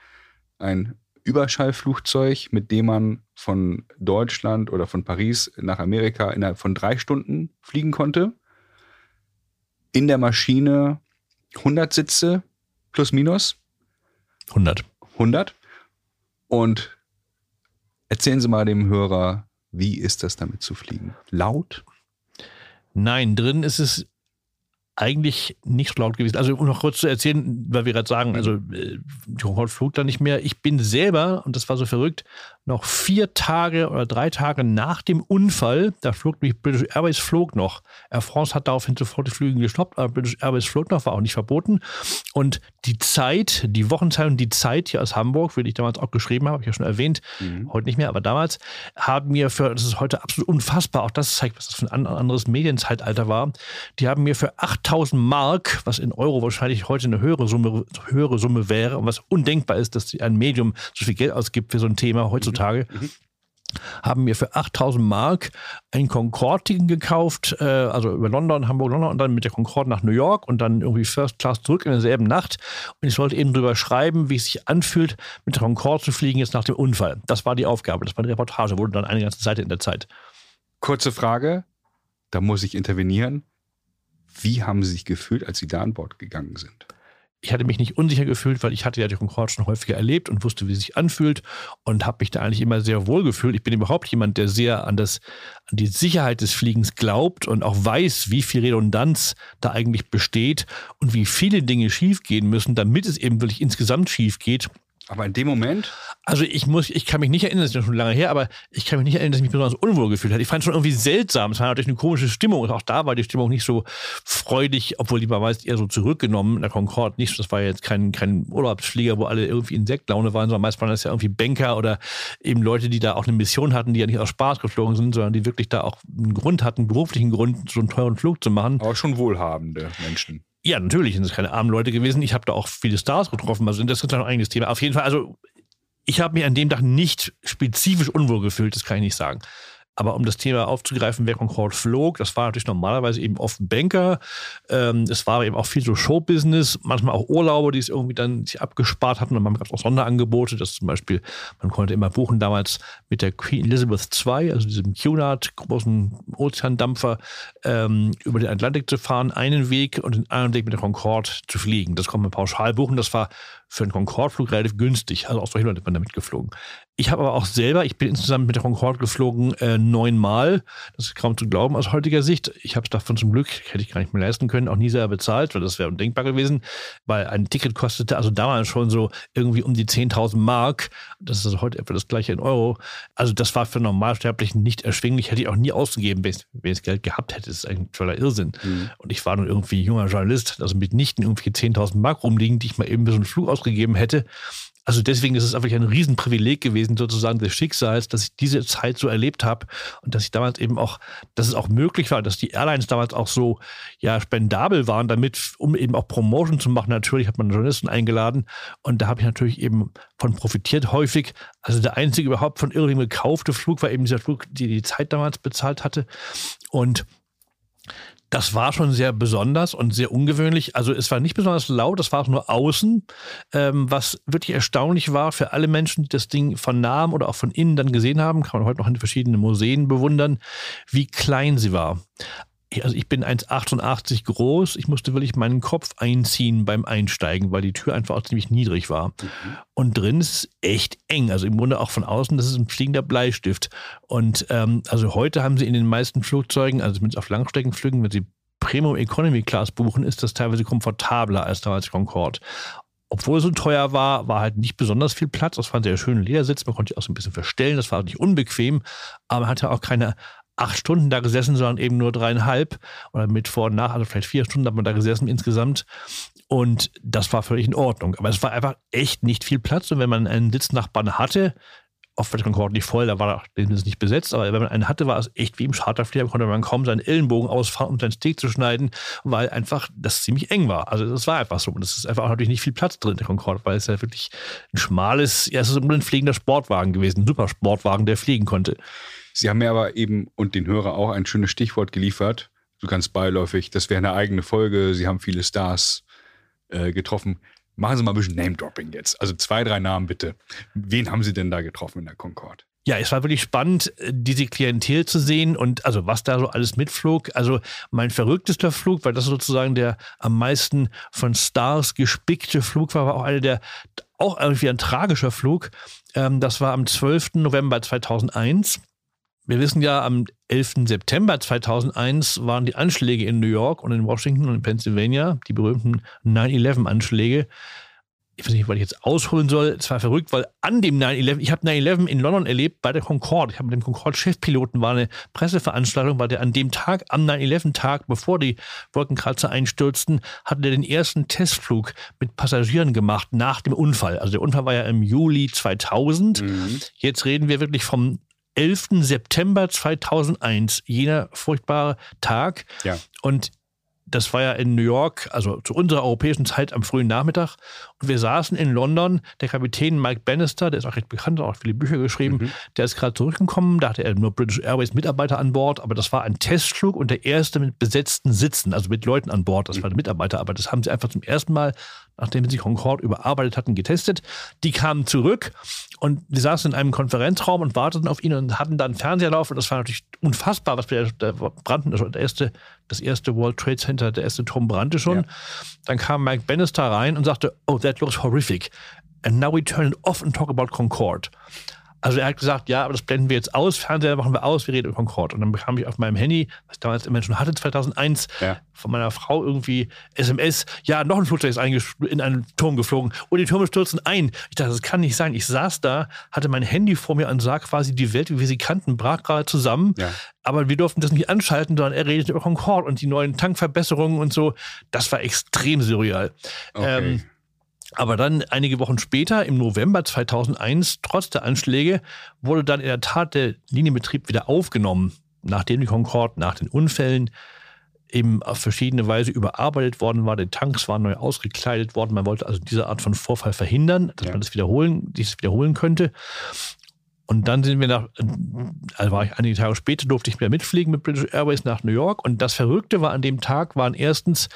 [SPEAKER 1] ein Überschallflugzeug, mit dem man von Deutschland oder von Paris nach Amerika innerhalb von drei Stunden fliegen konnte. In der Maschine 100 Sitze plus minus.
[SPEAKER 2] 100.
[SPEAKER 1] 100. Und erzählen Sie mal dem Hörer, wie ist das damit zu fliegen? Laut?
[SPEAKER 2] Nein, drin ist es eigentlich nicht so laut gewesen. Also um noch kurz zu erzählen, weil wir gerade sagen, also äh, die Concorde flog da nicht mehr. Ich bin selber, und das war so verrückt, noch vier Tage oder drei Tage nach dem Unfall, da flog mich British Airways flog noch. Air France hat daraufhin sofort die Flüge gestoppt, aber British Airways flog noch, war auch nicht verboten. Und die Zeit, die Wochenzeitung Die Zeit hier aus Hamburg, wie ich damals auch geschrieben habe, habe ich ja schon erwähnt, mhm. heute nicht mehr, aber damals, haben mir für, das ist heute absolut unfassbar, auch das zeigt, was das für ein anderes Medienzeitalter war, die haben mir für 8000 Mark, was in Euro wahrscheinlich heute eine höhere Summe, höhere Summe wäre und was undenkbar ist, dass ein Medium so viel Geld ausgibt für so ein Thema heutzutage, mhm. haben mir für 8000 Mark ein Concorde-Ticket gekauft, äh, also über London, Hamburg, London und dann mit der Concorde nach New York und dann irgendwie First Class zurück in derselben Nacht. Und ich sollte eben drüber schreiben, wie es sich anfühlt, mit der Concorde zu fliegen jetzt nach dem Unfall. Das war die Aufgabe, das war eine Reportage, wurde dann eine ganze Seite in der Zeit.
[SPEAKER 1] Kurze Frage, da muss ich intervenieren. Wie haben Sie sich gefühlt, als Sie da an Bord gegangen sind?
[SPEAKER 2] Ich hatte mich nicht unsicher gefühlt, weil ich hatte ja die Concorde schon häufiger erlebt und wusste, wie es sich anfühlt und habe mich da eigentlich immer sehr wohl gefühlt. Ich bin überhaupt jemand, der sehr an, das, an die Sicherheit des Fliegens glaubt und auch weiß, wie viel Redundanz da eigentlich besteht und wie viele Dinge schiefgehen müssen, damit es eben wirklich insgesamt schief geht.
[SPEAKER 1] Aber in dem Moment?
[SPEAKER 2] Also ich muss, ich kann mich nicht erinnern, das ist ja schon lange her, aber ich kann mich nicht erinnern, dass ich mich besonders unwohl gefühlt habe. Ich fand es schon irgendwie seltsam. Es war natürlich eine komische Stimmung und auch da war die Stimmung nicht so freudig, obwohl die war meist eher so zurückgenommen in der Concorde. Nicht, das war jetzt kein, kein Urlaubsflieger, wo alle irgendwie in Sektlaune waren, sondern meist waren das ja irgendwie Banker oder eben Leute, die da auch eine Mission hatten, die ja nicht aus Spaß geflogen sind, sondern die wirklich da auch einen Grund hatten, einen beruflichen Grund, so einen teuren Flug zu machen.
[SPEAKER 1] Aber schon wohlhabende Menschen.
[SPEAKER 2] Ja, natürlich sind es keine armen Leute gewesen. Ich habe da auch viele Stars getroffen. Also das ist ein eigenes Thema. Auf jeden Fall, also ich habe mich an dem Tag nicht spezifisch unwohl gefühlt, das kann ich nicht sagen. Aber um das Thema aufzugreifen, wer Concorde flog, das war natürlich normalerweise eben oft Banker. Ähm, es war eben auch viel so Showbusiness, manchmal auch Urlaube, die es irgendwie dann sich abgespart hatten. Und man gab auch Sonderangebote, dass zum Beispiel, man konnte immer buchen damals mit der Queen Elizabeth II, also diesem Cunard, großen Ozeandampfer, ähm, über den Atlantik zu fahren, einen Weg und den anderen Weg mit der Concorde zu fliegen. Das konnte man pauschal buchen. Das war für einen Concorde-Flug relativ günstig. Also auch solche Leute sind damit geflogen. Ich habe aber auch selber, ich bin insgesamt mit der Concorde geflogen äh, neunmal. Das ist kaum zu glauben aus heutiger Sicht. Ich habe es davon zum Glück, hätte ich gar nicht mehr leisten können, auch nie selber bezahlt, weil das wäre undenkbar gewesen, weil ein Ticket kostete also damals schon so irgendwie um die 10.000 Mark. Das ist also heute etwa das gleiche in Euro. Also das war für Normalsterblichen nicht erschwinglich, hätte ich auch nie ausgegeben, wenn ich, wenn ich das Geld gehabt hätte. Das ist ein toller Irrsinn. Mhm. Und ich war nun irgendwie junger Journalist, also mitnichten irgendwie 10.000 Mark rumliegen, die ich mal eben für so einen Flug ausgegeben hätte. Also deswegen ist es einfach ein Riesenprivileg gewesen, sozusagen des Schicksals, dass ich diese Zeit so erlebt habe und dass ich damals eben auch, dass es auch möglich war, dass die Airlines damals auch so ja spendabel waren, damit, um eben auch Promotion zu machen. Natürlich hat man Journalisten eingeladen und da habe ich natürlich eben von profitiert häufig. Also der einzige überhaupt von Irving gekaufte Flug war eben dieser Flug, die die Zeit damals bezahlt hatte. Und das war schon sehr besonders und sehr ungewöhnlich. Also es war nicht besonders laut, das war nur außen, ähm, was wirklich erstaunlich war für alle Menschen, die das Ding von nahem oder auch von innen dann gesehen haben, kann man heute noch in verschiedenen Museen bewundern, wie klein sie war also ich bin 1,88 groß. Ich musste wirklich meinen Kopf einziehen beim Einsteigen, weil die Tür einfach auch ziemlich niedrig war. Mhm. Und drin ist es echt eng. Also im Grunde auch von außen, das ist ein fliegender Bleistift. Und ähm, also heute haben sie in den meisten Flugzeugen, also zumindest auf Langstreckenflügen, wenn sie Premium Economy Class buchen, ist das teilweise komfortabler als damals Concorde. Obwohl es so teuer war, war halt nicht besonders viel Platz. Das war ein sehr schöner Ledersitz. Man konnte sich auch so ein bisschen verstellen. Das war nicht unbequem, aber man hatte auch keine acht Stunden da gesessen, sondern eben nur dreieinhalb oder mit Vor- und Nach, also vielleicht vier Stunden hat man da gesessen insgesamt. Und das war völlig in Ordnung. Aber es war einfach echt nicht viel Platz. Und wenn man einen Sitznachbarn hatte, oft wird Concorde nicht voll, da war ist nicht besetzt, aber wenn man einen hatte, war es echt wie im Charterflieger, konnte man kaum seinen Ellenbogen ausfahren, um seinen Steak zu schneiden, weil einfach das ziemlich eng war. Also das war einfach so. Und es ist einfach auch natürlich nicht viel Platz drin, der Concorde, weil es ja wirklich ein schmales, ja, es ist ein fliegender Sportwagen gewesen, ein super Sportwagen, der fliegen konnte.
[SPEAKER 1] Sie haben mir aber eben und den Hörer auch ein schönes Stichwort geliefert, so ganz beiläufig. Das wäre eine eigene Folge. Sie haben viele Stars äh, getroffen. Machen Sie mal ein bisschen Name-Dropping jetzt. Also zwei, drei Namen bitte. Wen haben Sie denn da getroffen in der Concorde?
[SPEAKER 2] Ja, es war wirklich spannend, diese Klientel zu sehen und also was da so alles mitflog. Also mein verrücktester Flug, weil das sozusagen der am meisten von Stars gespickte Flug war, war auch einer der auch irgendwie ein tragischer Flug. Ähm, das war am 12. November 2001. Wir wissen ja, am 11. September 2001 waren die Anschläge in New York und in Washington und in Pennsylvania, die berühmten 9-11-Anschläge. Ich weiß nicht, was ich jetzt ausholen soll. Es war verrückt, weil an dem 9-11, ich habe 9-11 in London erlebt bei der Concorde. Ich habe mit dem Concorde-Chefpiloten, war eine Presseveranstaltung, weil der an dem Tag, am 9-11-Tag, bevor die Wolkenkratzer einstürzten, hatte der den ersten Testflug mit Passagieren gemacht nach dem Unfall. Also der Unfall war ja im Juli 2000. Mhm. Jetzt reden wir wirklich vom 11. September 2001, jener furchtbare Tag. Ja. Und das war ja in New York, also zu unserer europäischen Zeit am frühen Nachmittag. Und wir saßen in London. Der Kapitän Mike Bannister, der ist auch recht bekannt, hat auch viele Bücher geschrieben, mhm. der ist gerade zurückgekommen. Da hatte er nur British Airways Mitarbeiter an Bord, aber das war ein Testflug und der erste mit besetzten Sitzen, also mit Leuten an Bord. Das mhm. waren Mitarbeiter, aber das haben sie einfach zum ersten Mal nachdem sie Concorde überarbeitet hatten, getestet. Die kamen zurück und wir saßen in einem Konferenzraum und warteten auf ihn und hatten dann Fernseher laufen. Das war natürlich unfassbar, was wir da brannten. Das erste, das erste World Trade Center, der erste Turm brannte schon. Ja. Dann kam Mike Bannister rein und sagte, oh, that looks horrific. And now we turn it off and talk about Concorde. Also er hat gesagt, ja, aber das blenden wir jetzt aus, Fernseher machen wir aus, wir reden über Concorde. Und dann bekam ich auf meinem Handy, was ich damals immer schon hatte, 2001, ja. von meiner Frau irgendwie SMS, ja, noch ein Flugzeug ist in einen Turm geflogen und die Türme stürzen ein. Ich dachte, das kann nicht sein. Ich saß da, hatte mein Handy vor mir und sah quasi die Welt, wie wir sie kannten, brach gerade zusammen. Ja. Aber wir durften das nicht anschalten, sondern er redete über Concorde und die neuen Tankverbesserungen und so. Das war extrem surreal. Okay. Ähm, aber dann einige Wochen später, im November 2001, trotz der Anschläge, wurde dann in der Tat der Linienbetrieb wieder aufgenommen, nachdem die Concorde nach den Unfällen eben auf verschiedene Weise überarbeitet worden war. Die Tanks waren neu ausgekleidet worden. Man wollte also diese Art von Vorfall verhindern, dass ja. man das wiederholen, dieses wiederholen könnte. Und dann sind wir nach, also war ich einige Tage später, durfte ich wieder mitfliegen mit British Airways nach New York. Und das Verrückte war an dem Tag, waren erstens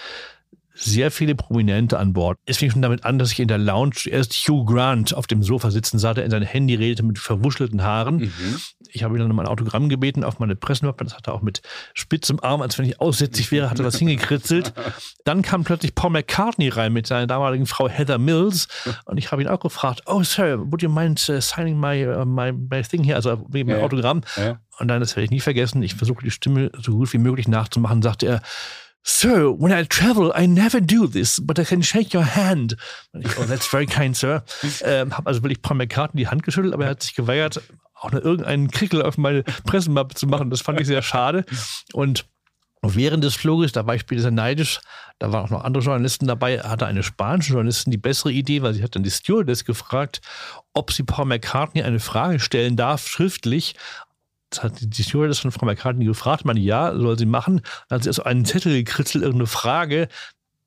[SPEAKER 2] sehr viele Prominente an Bord. Es fing schon damit an, dass ich in der Lounge erst Hugh Grant auf dem Sofa sitzen sah, der in sein Handy redete mit verwuschelten Haaren. Mhm. Ich habe ihn dann um ein Autogramm gebeten auf meine Pressenmappe. Das hat er auch mit spitzem Arm, als wenn ich aussätzig wäre, hat er das hingekritzelt. Dann kam plötzlich Paul McCartney rein mit seiner damaligen Frau Heather Mills. Und ich habe ihn auch gefragt, oh Sir, would you mind uh, signing my, uh, my, my thing here? Also wegen ja, Autogramm. Ja. Und dann, das werde ich nie vergessen, ich versuche die Stimme so gut wie möglich nachzumachen, sagte er, Sir, when I travel, I never do this, but I can shake your hand. Ich, oh, that's very kind, Sir. Ähm, habe also wirklich Paul McCartney die Hand geschüttelt, aber er hat sich geweigert, auch noch irgendeinen Krickel auf meine Pressenmappe zu machen. Das fand ich sehr schade. Und während des Fluges, da war ich später sehr neidisch, da waren auch noch andere Journalisten dabei, hatte eine spanische Journalistin die bessere Idee, weil sie hat dann die Stewardess gefragt, ob sie Paul McCartney eine Frage stellen darf, schriftlich, hat die Stewardess von Frau McCartney gefragt, man ja, soll sie machen. Dann hat sie also einen Zettel gekritzelt, irgendeine Frage.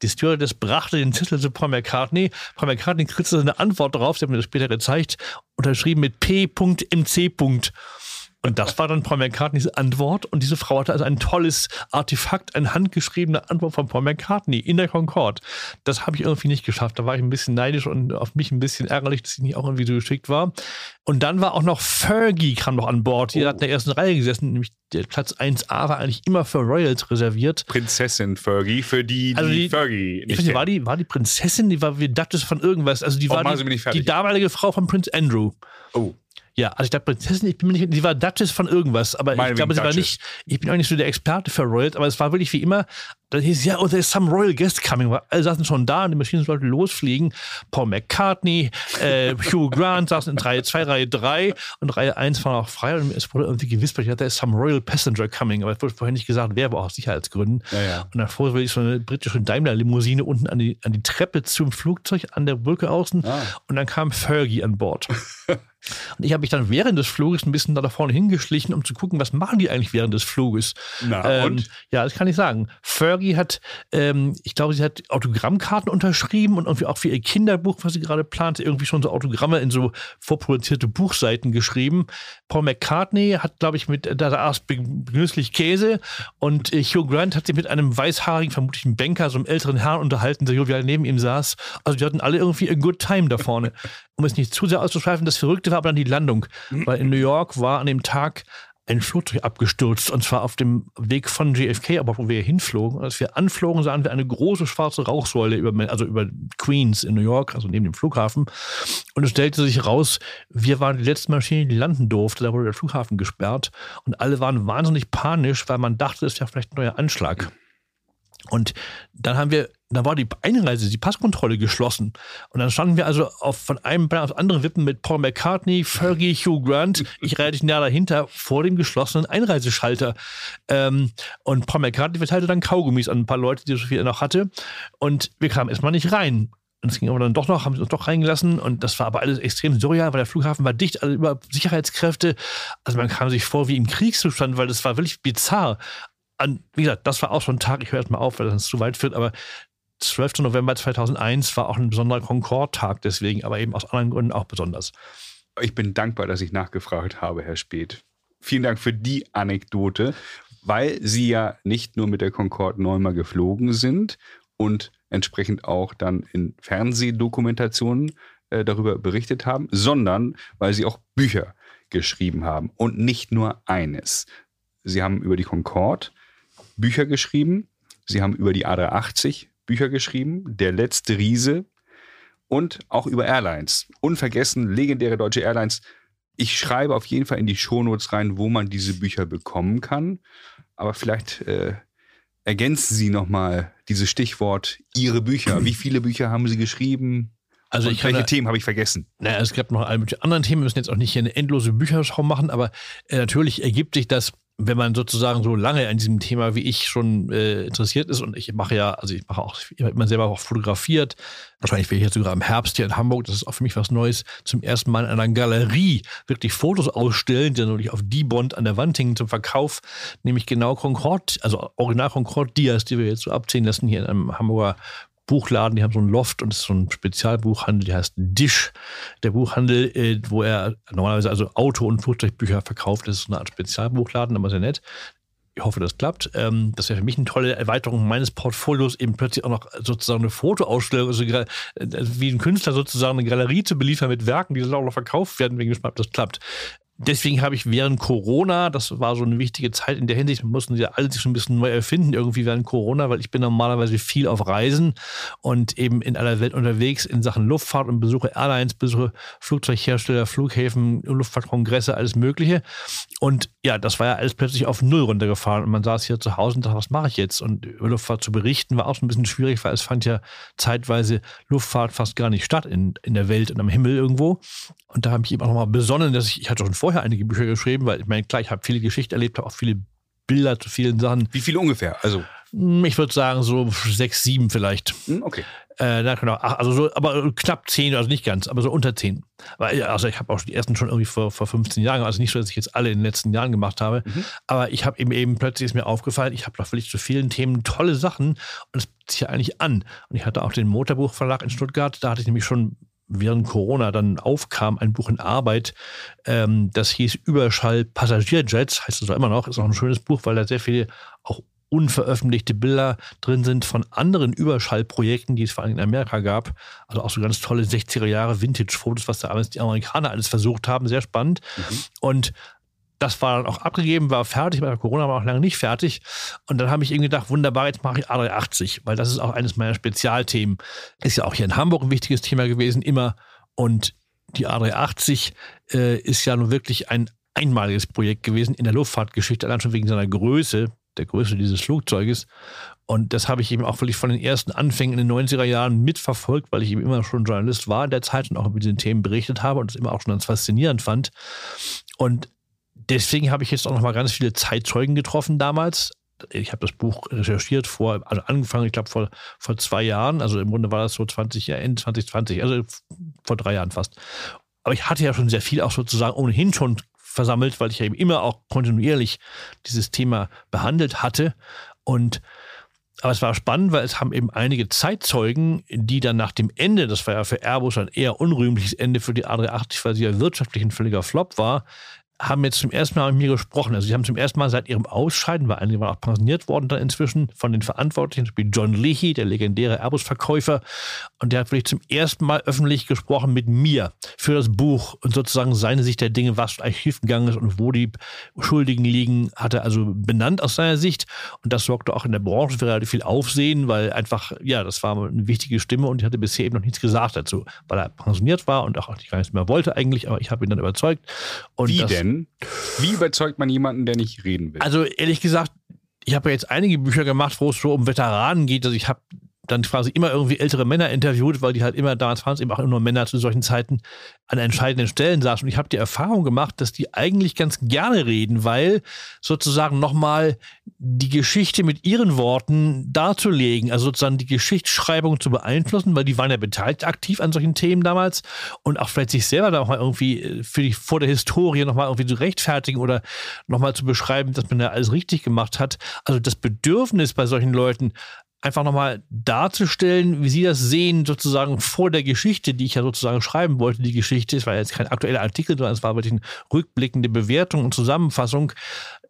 [SPEAKER 2] Die Stewardess brachte den Zettel zu Paul McCartney. Paul McCartney kritzelte eine Antwort drauf, sie hat mir das später gezeigt, unterschrieben mit P.MC. Und das war dann Paul McCartneys Antwort. Und diese Frau hatte also ein tolles Artefakt, eine handgeschriebene Antwort von Paul McCartney in der Concorde. Das habe ich irgendwie nicht geschafft. Da war ich ein bisschen neidisch und auf mich ein bisschen ärgerlich, dass ich nicht auch irgendwie so geschickt war. Und dann war auch noch Fergie kam noch an Bord. Die oh. hat in der ersten Reihe gesessen, nämlich der Platz 1a war eigentlich immer für Royals reserviert.
[SPEAKER 1] Prinzessin Fergie, für die,
[SPEAKER 2] die, also die
[SPEAKER 1] Fergie
[SPEAKER 2] nicht ich war die, war die Prinzessin, die war wie Duchess von irgendwas. Also die oh, war die, die damalige Frau von Prinz Andrew.
[SPEAKER 1] Oh.
[SPEAKER 2] Ja, also ich glaube, Prinzessin, ich bin mir nicht, sie war Duchess von irgendwas, aber Meine ich glaube, sie war nicht, ich bin auch nicht so der Experte für Royals, aber es war wirklich wie immer, dann hieß es, ja, oh, there's some royal guest coming. Alle saßen schon da und die Maschinen sollten losfliegen. Paul McCartney, äh, Hugh Grant saßen in Reihe 2, Reihe 3 und Reihe 1 war noch frei und es wurde irgendwie gewispert, ja, there's some royal passenger coming, aber es wurde vorher nicht gesagt, wer, aber aus Sicherheitsgründen. Ja, ja. Und davor will ich so eine britische Daimler-Limousine unten an die, an die Treppe zum Flugzeug an der Brücke außen ah. und dann kam Fergie an Bord. Und ich habe mich dann während des Fluges ein bisschen da vorne hingeschlichen, um zu gucken, was machen die eigentlich während des Fluges.
[SPEAKER 1] Na, ähm, und?
[SPEAKER 2] Ja, das kann ich sagen. Fergie hat, ähm, ich glaube, sie hat Autogrammkarten unterschrieben und irgendwie auch für ihr Kinderbuch, was sie gerade plante, irgendwie schon so Autogramme in so vorproduzierte Buchseiten geschrieben. Paul McCartney hat, glaube ich, mit da aß genüsslich Käse und äh, Hugh Grant hat sich mit einem weißhaarigen, vermutlich einem Banker, so einem älteren Herrn unterhalten, der jovial neben ihm saß. Also die hatten alle irgendwie a good time da vorne. Um es nicht zu sehr auszuschweifen, das Verrückte war aber dann die Landung, weil in New York war an dem Tag ein Flugzeug abgestürzt und zwar auf dem Weg von JFK, aber wo wir hinflogen. Als wir anflogen, sahen wir eine große schwarze Rauchsäule über, also über Queens in New York, also neben dem Flughafen. Und es stellte sich raus, wir waren die letzte Maschine, die landen durfte. Da wurde der Flughafen gesperrt und alle waren wahnsinnig panisch, weil man dachte, es wäre vielleicht ein neuer Anschlag. Und dann haben wir, da war die Einreise, die Passkontrolle geschlossen. Und dann standen wir also auf, von einem Bein aufs andere Wippen mit Paul McCartney, Fergie, Hugh Grant, ich relativ nah dahinter, vor dem geschlossenen Einreiseschalter. Ähm, und Paul McCartney verteilte dann Kaugummis an ein paar Leute, die so viel er noch hatte. Und wir kamen erstmal nicht rein. Und es ging aber dann doch noch, haben sie uns doch reingelassen. Und das war aber alles extrem surreal, weil der Flughafen war dicht, also über Sicherheitskräfte. Also man kam sich vor wie im Kriegszustand, weil das war wirklich bizarr an, wie gesagt, das war auch schon ein Tag, ich höre jetzt mal auf, weil das zu weit führt, aber 12. November 2001 war auch ein besonderer Concorde-Tag, deswegen, aber eben aus anderen Gründen auch besonders.
[SPEAKER 1] Ich bin dankbar, dass ich nachgefragt habe, Herr Speth. Vielen Dank für die Anekdote, weil Sie ja nicht nur mit der Concorde neunmal geflogen sind und entsprechend auch dann in Fernsehdokumentationen äh, darüber berichtet haben, sondern weil Sie auch Bücher geschrieben haben und nicht nur eines. Sie haben über die Concorde Bücher geschrieben. Sie haben über die A380 Bücher geschrieben, Der letzte Riese und auch über Airlines. Unvergessen, legendäre deutsche Airlines. Ich schreibe auf jeden Fall in die Shownotes rein, wo man diese Bücher bekommen kann. Aber vielleicht äh, ergänzen Sie nochmal dieses Stichwort Ihre Bücher. Wie viele Bücher haben Sie geschrieben?
[SPEAKER 2] Also und
[SPEAKER 1] welche da, Themen habe ich vergessen?
[SPEAKER 2] Naja, es gab noch alle anderen Themen. Wir müssen jetzt auch nicht hier eine endlose Bücherschau machen, aber äh, natürlich ergibt sich das wenn man sozusagen so lange an diesem Thema wie ich schon äh, interessiert ist und ich mache ja, also ich mache auch, ich habe immer selber auch fotografiert. Wahrscheinlich wäre ich jetzt sogar im Herbst hier in Hamburg, das ist auch für mich was Neues, zum ersten Mal in einer Galerie wirklich Fotos ausstellen, die natürlich auf die Bond an der Wand hängen zum Verkauf, nämlich genau Concorde, also Original Concorde Dias, die wir jetzt so abziehen lassen hier in einem Hamburger Buchladen, die haben so einen Loft und es ist so ein Spezialbuchhandel, der heißt Dish. Der Buchhandel, äh, wo er normalerweise also Auto- und Flugzeugbücher verkauft, das ist so eine Art Spezialbuchladen, aber sehr nett. Ich hoffe, das klappt. Ähm, das wäre für mich eine tolle Erweiterung meines Portfolios, eben plötzlich auch noch sozusagen eine Fotoausstellung, also äh, wie ein Künstler sozusagen eine Galerie zu beliefern mit Werken, die dann auch noch verkauft werden. Bin gespannt, ob das klappt deswegen habe ich während Corona, das war so eine wichtige Zeit in der Hinsicht, wir mussten ja alle sich schon ein bisschen neu erfinden irgendwie während Corona, weil ich bin normalerweise viel auf Reisen und eben in aller Welt unterwegs in Sachen Luftfahrt und besuche Airlines, besuche Flugzeughersteller, Flughäfen, Luftfahrtkongresse, alles Mögliche. Und ja, das war ja alles plötzlich auf Null runtergefahren und man saß hier zu Hause und dachte, was mache ich jetzt? Und über Luftfahrt zu berichten war auch so ein bisschen schwierig, weil es fand ja zeitweise Luftfahrt fast gar nicht statt in, in der Welt und am Himmel irgendwo. Und da habe ich eben auch nochmal besonnen, dass ich, ich hatte schon vorher einige Bücher geschrieben, weil ich meine, klar, ich habe viele Geschichten erlebt, habe auch viele Bilder zu vielen Sachen.
[SPEAKER 1] Wie viele ungefähr? Also
[SPEAKER 2] hm, ich würde sagen so sechs, sieben vielleicht.
[SPEAKER 1] Hm, okay.
[SPEAKER 2] Äh, genau, also so, aber knapp zehn, also nicht ganz, aber so unter zehn. Weil, also ich habe auch die ersten schon irgendwie vor, vor 15 Jahren, also nicht so, dass ich jetzt alle in den letzten Jahren gemacht habe, mhm. aber ich habe eben eben plötzlich ist mir aufgefallen, ich habe doch wirklich zu vielen Themen tolle Sachen und es zieht sich ja eigentlich an. Und ich hatte auch den Motorbuchverlag in Stuttgart, da hatte ich nämlich schon während Corona dann aufkam, ein Buch in Arbeit, ähm, das hieß Überschall Passagierjets, heißt es auch immer noch, ist auch ein schönes Buch, weil da sehr viele auch unveröffentlichte Bilder drin sind von anderen Überschallprojekten, die es vor allem in Amerika gab. Also auch so ganz tolle 60er Jahre Vintage-Fotos, was da die Amerikaner alles versucht haben. Sehr spannend. Mhm. Und das war dann auch abgegeben, war fertig, weil Corona war auch lange nicht fertig. Und dann habe ich irgendwie gedacht, wunderbar, jetzt mache ich A380, weil das ist auch eines meiner Spezialthemen. Ist ja auch hier in Hamburg ein wichtiges Thema gewesen, immer. Und die A380 äh, ist ja nun wirklich ein einmaliges Projekt gewesen in der Luftfahrtgeschichte, allein schon wegen seiner Größe, der Größe dieses Flugzeuges. Und das habe ich eben auch wirklich von den ersten Anfängen in den 90er Jahren mitverfolgt, weil ich eben immer schon Journalist war in der Zeit und auch über diese Themen berichtet habe und es immer auch schon ganz faszinierend fand. Und deswegen habe ich jetzt auch noch mal ganz viele Zeitzeugen getroffen damals. Ich habe das Buch recherchiert vor, also angefangen, ich glaube, vor, vor zwei Jahren. Also im Grunde war das so 20, Ende 2020, also vor drei Jahren fast. Aber ich hatte ja schon sehr viel auch sozusagen ohnehin schon versammelt, weil ich ja eben immer auch kontinuierlich dieses Thema behandelt hatte. Und aber es war spannend, weil es haben eben einige Zeitzeugen, die dann nach dem Ende, das war ja für Airbus ein eher unrühmliches Ende für die A380, weil sie ja wirtschaftlich ein völliger Flop war, haben jetzt zum ersten Mal mit mir gesprochen. Also sie haben zum ersten Mal seit ihrem Ausscheiden, weil einige waren auch pensioniert worden dann inzwischen von den Verantwortlichen, zum Beispiel John Leahy, der legendäre Airbus-Verkäufer. Und der hat wirklich zum ersten Mal öffentlich gesprochen mit mir für das Buch und sozusagen seine Sicht der Dinge, was eigentlich schiefgegangen ist und wo die Schuldigen liegen, hat er also benannt aus seiner Sicht. Und das sorgte auch in der Branche für relativ viel Aufsehen, weil einfach, ja, das war eine wichtige Stimme und ich hatte bisher eben noch nichts gesagt dazu, weil er pensioniert war und auch gar nichts mehr wollte eigentlich, aber ich habe ihn dann überzeugt. Und
[SPEAKER 1] Wie denn? Wie überzeugt man jemanden, der nicht reden will?
[SPEAKER 2] Also ehrlich gesagt, ich habe ja jetzt einige Bücher gemacht, wo es so um Veteranen geht. Also ich habe dann quasi immer irgendwie ältere Männer interviewt, weil die halt immer, damals waren es eben auch nur Männer zu solchen Zeiten, an entscheidenden Stellen saßen. Und ich habe die Erfahrung gemacht, dass die eigentlich ganz gerne reden, weil sozusagen nochmal die Geschichte mit ihren Worten darzulegen, also sozusagen die Geschichtsschreibung zu beeinflussen, weil die waren ja beteiligt aktiv an solchen Themen damals und auch vielleicht sich selber da auch mal irgendwie äh, für die, vor der Historie nochmal irgendwie zu rechtfertigen oder nochmal zu beschreiben, dass man da alles richtig gemacht hat. Also das Bedürfnis bei solchen Leuten, einfach nochmal darzustellen, wie Sie das sehen, sozusagen vor der Geschichte, die ich ja sozusagen schreiben wollte. Die Geschichte, es war jetzt kein aktueller Artikel, sondern es war wirklich eine rückblickende Bewertung und Zusammenfassung.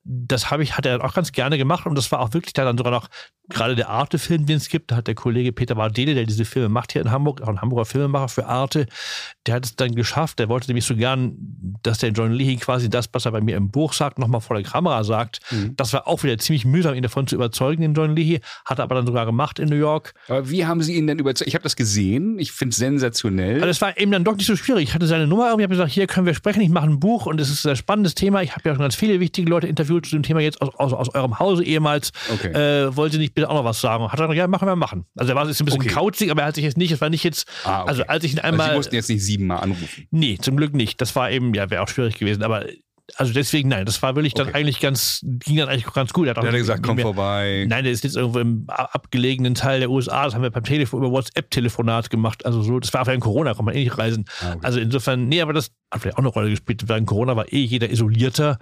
[SPEAKER 2] Das habe ich, hat er auch ganz gerne gemacht und das war auch wirklich dann sogar noch gerade der Arte-Film, den es gibt, da hat der Kollege Peter Wardele, der diese Filme macht hier in Hamburg, auch ein Hamburger Filmemacher für Arte, der hat es dann geschafft. Der wollte nämlich so gern, dass der John Leahy quasi das, was er bei mir im Buch sagt, nochmal vor der Kamera sagt. Mhm. Das war auch wieder ziemlich mühsam, ihn davon zu überzeugen, den John Leahy. Hat er aber dann sogar gemacht in New York.
[SPEAKER 1] Aber wie haben Sie ihn denn überzeugt? Ich habe das gesehen. Ich finde es sensationell.
[SPEAKER 2] Also es war eben dann doch nicht so schwierig. Ich hatte seine Nummer irgendwie, habe gesagt, hier können wir sprechen. Ich mache ein Buch und es ist ein spannendes Thema. Ich habe ja schon ganz viele wichtige Leute interviewt zu dem Thema jetzt aus, aus, aus eurem Hause ehemals. Okay. Äh, wollte nicht bitte auch noch was sagen? Hat er gesagt, ja, machen wir, machen. Also er war jetzt ein bisschen okay. kauzig, aber er hat sich jetzt nicht, es war nicht jetzt, ah, okay. also als ich ihn einmal. Also
[SPEAKER 1] Sie mussten jetzt nicht siebenmal anrufen.
[SPEAKER 2] Nee, zum Glück nicht. Das war eben, ja, wäre auch schwierig gewesen, aber also deswegen, nein, das war wirklich dann okay. eigentlich ganz, ging dann eigentlich ganz gut.
[SPEAKER 1] Er hat, auch er hat gesagt, komm mehr, vorbei.
[SPEAKER 2] Nein, der ist jetzt irgendwo im abgelegenen Teil der USA, das haben wir beim Telefon, über WhatsApp-Telefonat gemacht. Also so, das war während Corona, kann man eh nicht reisen. Ah, okay. Also insofern, nee, aber das hat vielleicht auch eine Rolle gespielt. Während Corona war eh jeder isolierter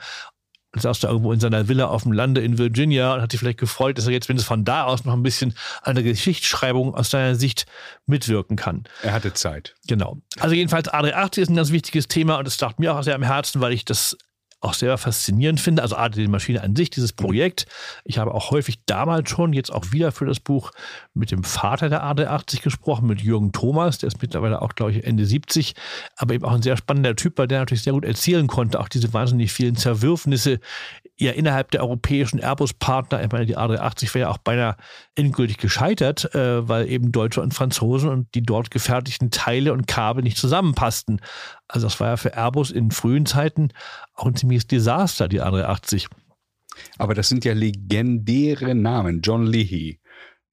[SPEAKER 2] saß da irgendwo in seiner Villa auf dem Lande in Virginia und hat sich vielleicht gefreut, dass er jetzt wenn es von da aus noch ein bisschen an der Geschichtsschreibung aus seiner Sicht mitwirken kann.
[SPEAKER 1] Er hatte Zeit.
[SPEAKER 2] Genau. Also jedenfalls A380 ist ein ganz wichtiges Thema und es lag mir auch sehr am Herzen, weil ich das auch sehr faszinierend finde. Also A, die Maschine an sich, dieses Projekt. Ich habe auch häufig damals schon, jetzt auch wieder für das Buch, mit dem Vater der AD80 gesprochen, mit Jürgen Thomas, der ist mittlerweile auch, glaube ich, Ende 70, aber eben auch ein sehr spannender Typ, weil der natürlich sehr gut erzählen konnte, auch diese wahnsinnig vielen Zerwürfnisse ja innerhalb der europäischen Airbus-Partner. Ich meine, die A380 wäre ja auch beinahe endgültig gescheitert, äh, weil eben Deutsche und Franzosen und die dort gefertigten Teile und Kabel nicht zusammenpassten. Also das war ja für Airbus in frühen Zeiten auch ein ziemliches Desaster, die A380.
[SPEAKER 1] Aber das sind ja legendäre Namen. John Leahy,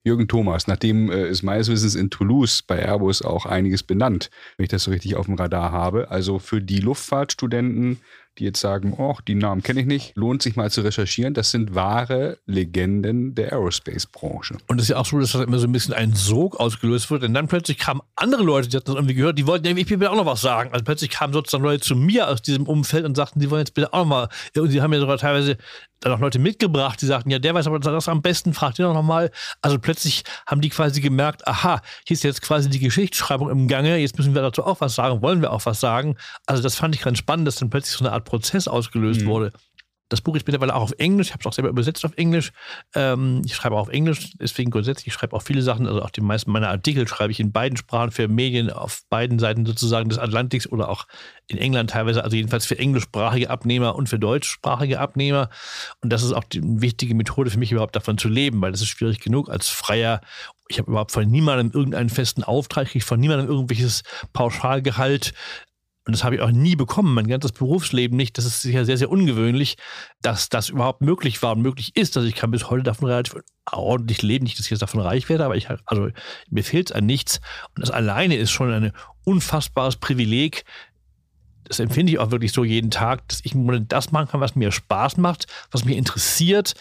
[SPEAKER 1] Jürgen Thomas, nachdem äh, ist meines Wissens in Toulouse bei Airbus auch einiges benannt, wenn ich das so richtig auf dem Radar habe. Also für die Luftfahrtstudenten die jetzt sagen, oh, die Namen kenne ich nicht, lohnt sich mal zu recherchieren. Das sind wahre Legenden der Aerospace-Branche.
[SPEAKER 2] Und es ist ja auch so, dass das immer so ein bisschen ein Sog ausgelöst wird. Denn dann plötzlich kamen andere Leute, die hatten das irgendwie gehört, die wollten, ja, ich will auch noch was sagen. Also plötzlich kamen sozusagen Leute zu mir aus diesem Umfeld und sagten, sie wollen jetzt bitte auch noch mal. Und sie haben ja sogar teilweise dann auch Leute mitgebracht, die sagten, ja, der weiß aber das am besten, fragt ihr doch nochmal. Also plötzlich haben die quasi gemerkt, aha, hier ist jetzt quasi die Geschichtsschreibung im Gange, jetzt müssen wir dazu auch was sagen, wollen wir auch was sagen. Also das fand ich ganz spannend, dass dann plötzlich so eine Art Prozess ausgelöst mhm. wurde. Das Buch ist mittlerweile auch auf Englisch. Ich habe es auch selber übersetzt auf Englisch. Ähm, ich schreibe auch auf Englisch, deswegen grundsätzlich. Ich schreibe auch viele Sachen. Also auch die meisten meiner Artikel schreibe ich in beiden Sprachen für Medien auf beiden Seiten sozusagen des Atlantiks oder auch in England teilweise. Also jedenfalls für englischsprachige Abnehmer und für deutschsprachige Abnehmer. Und das ist auch die wichtige Methode für mich überhaupt davon zu leben, weil das ist schwierig genug als Freier. Ich habe überhaupt von niemandem irgendeinen festen Auftrag, ich kriege von niemandem irgendwelches Pauschalgehalt. Und das habe ich auch nie bekommen, mein ganzes Berufsleben nicht. Das ist sicher sehr, sehr ungewöhnlich, dass das überhaupt möglich war und möglich ist. Also ich kann bis heute davon relativ ordentlich leben. Nicht, dass ich jetzt davon reich werde, aber ich, also mir fehlt es an nichts. Und das alleine ist schon ein unfassbares Privileg. Das empfinde ich auch wirklich so jeden Tag, dass ich das machen kann, was mir Spaß macht, was mich interessiert,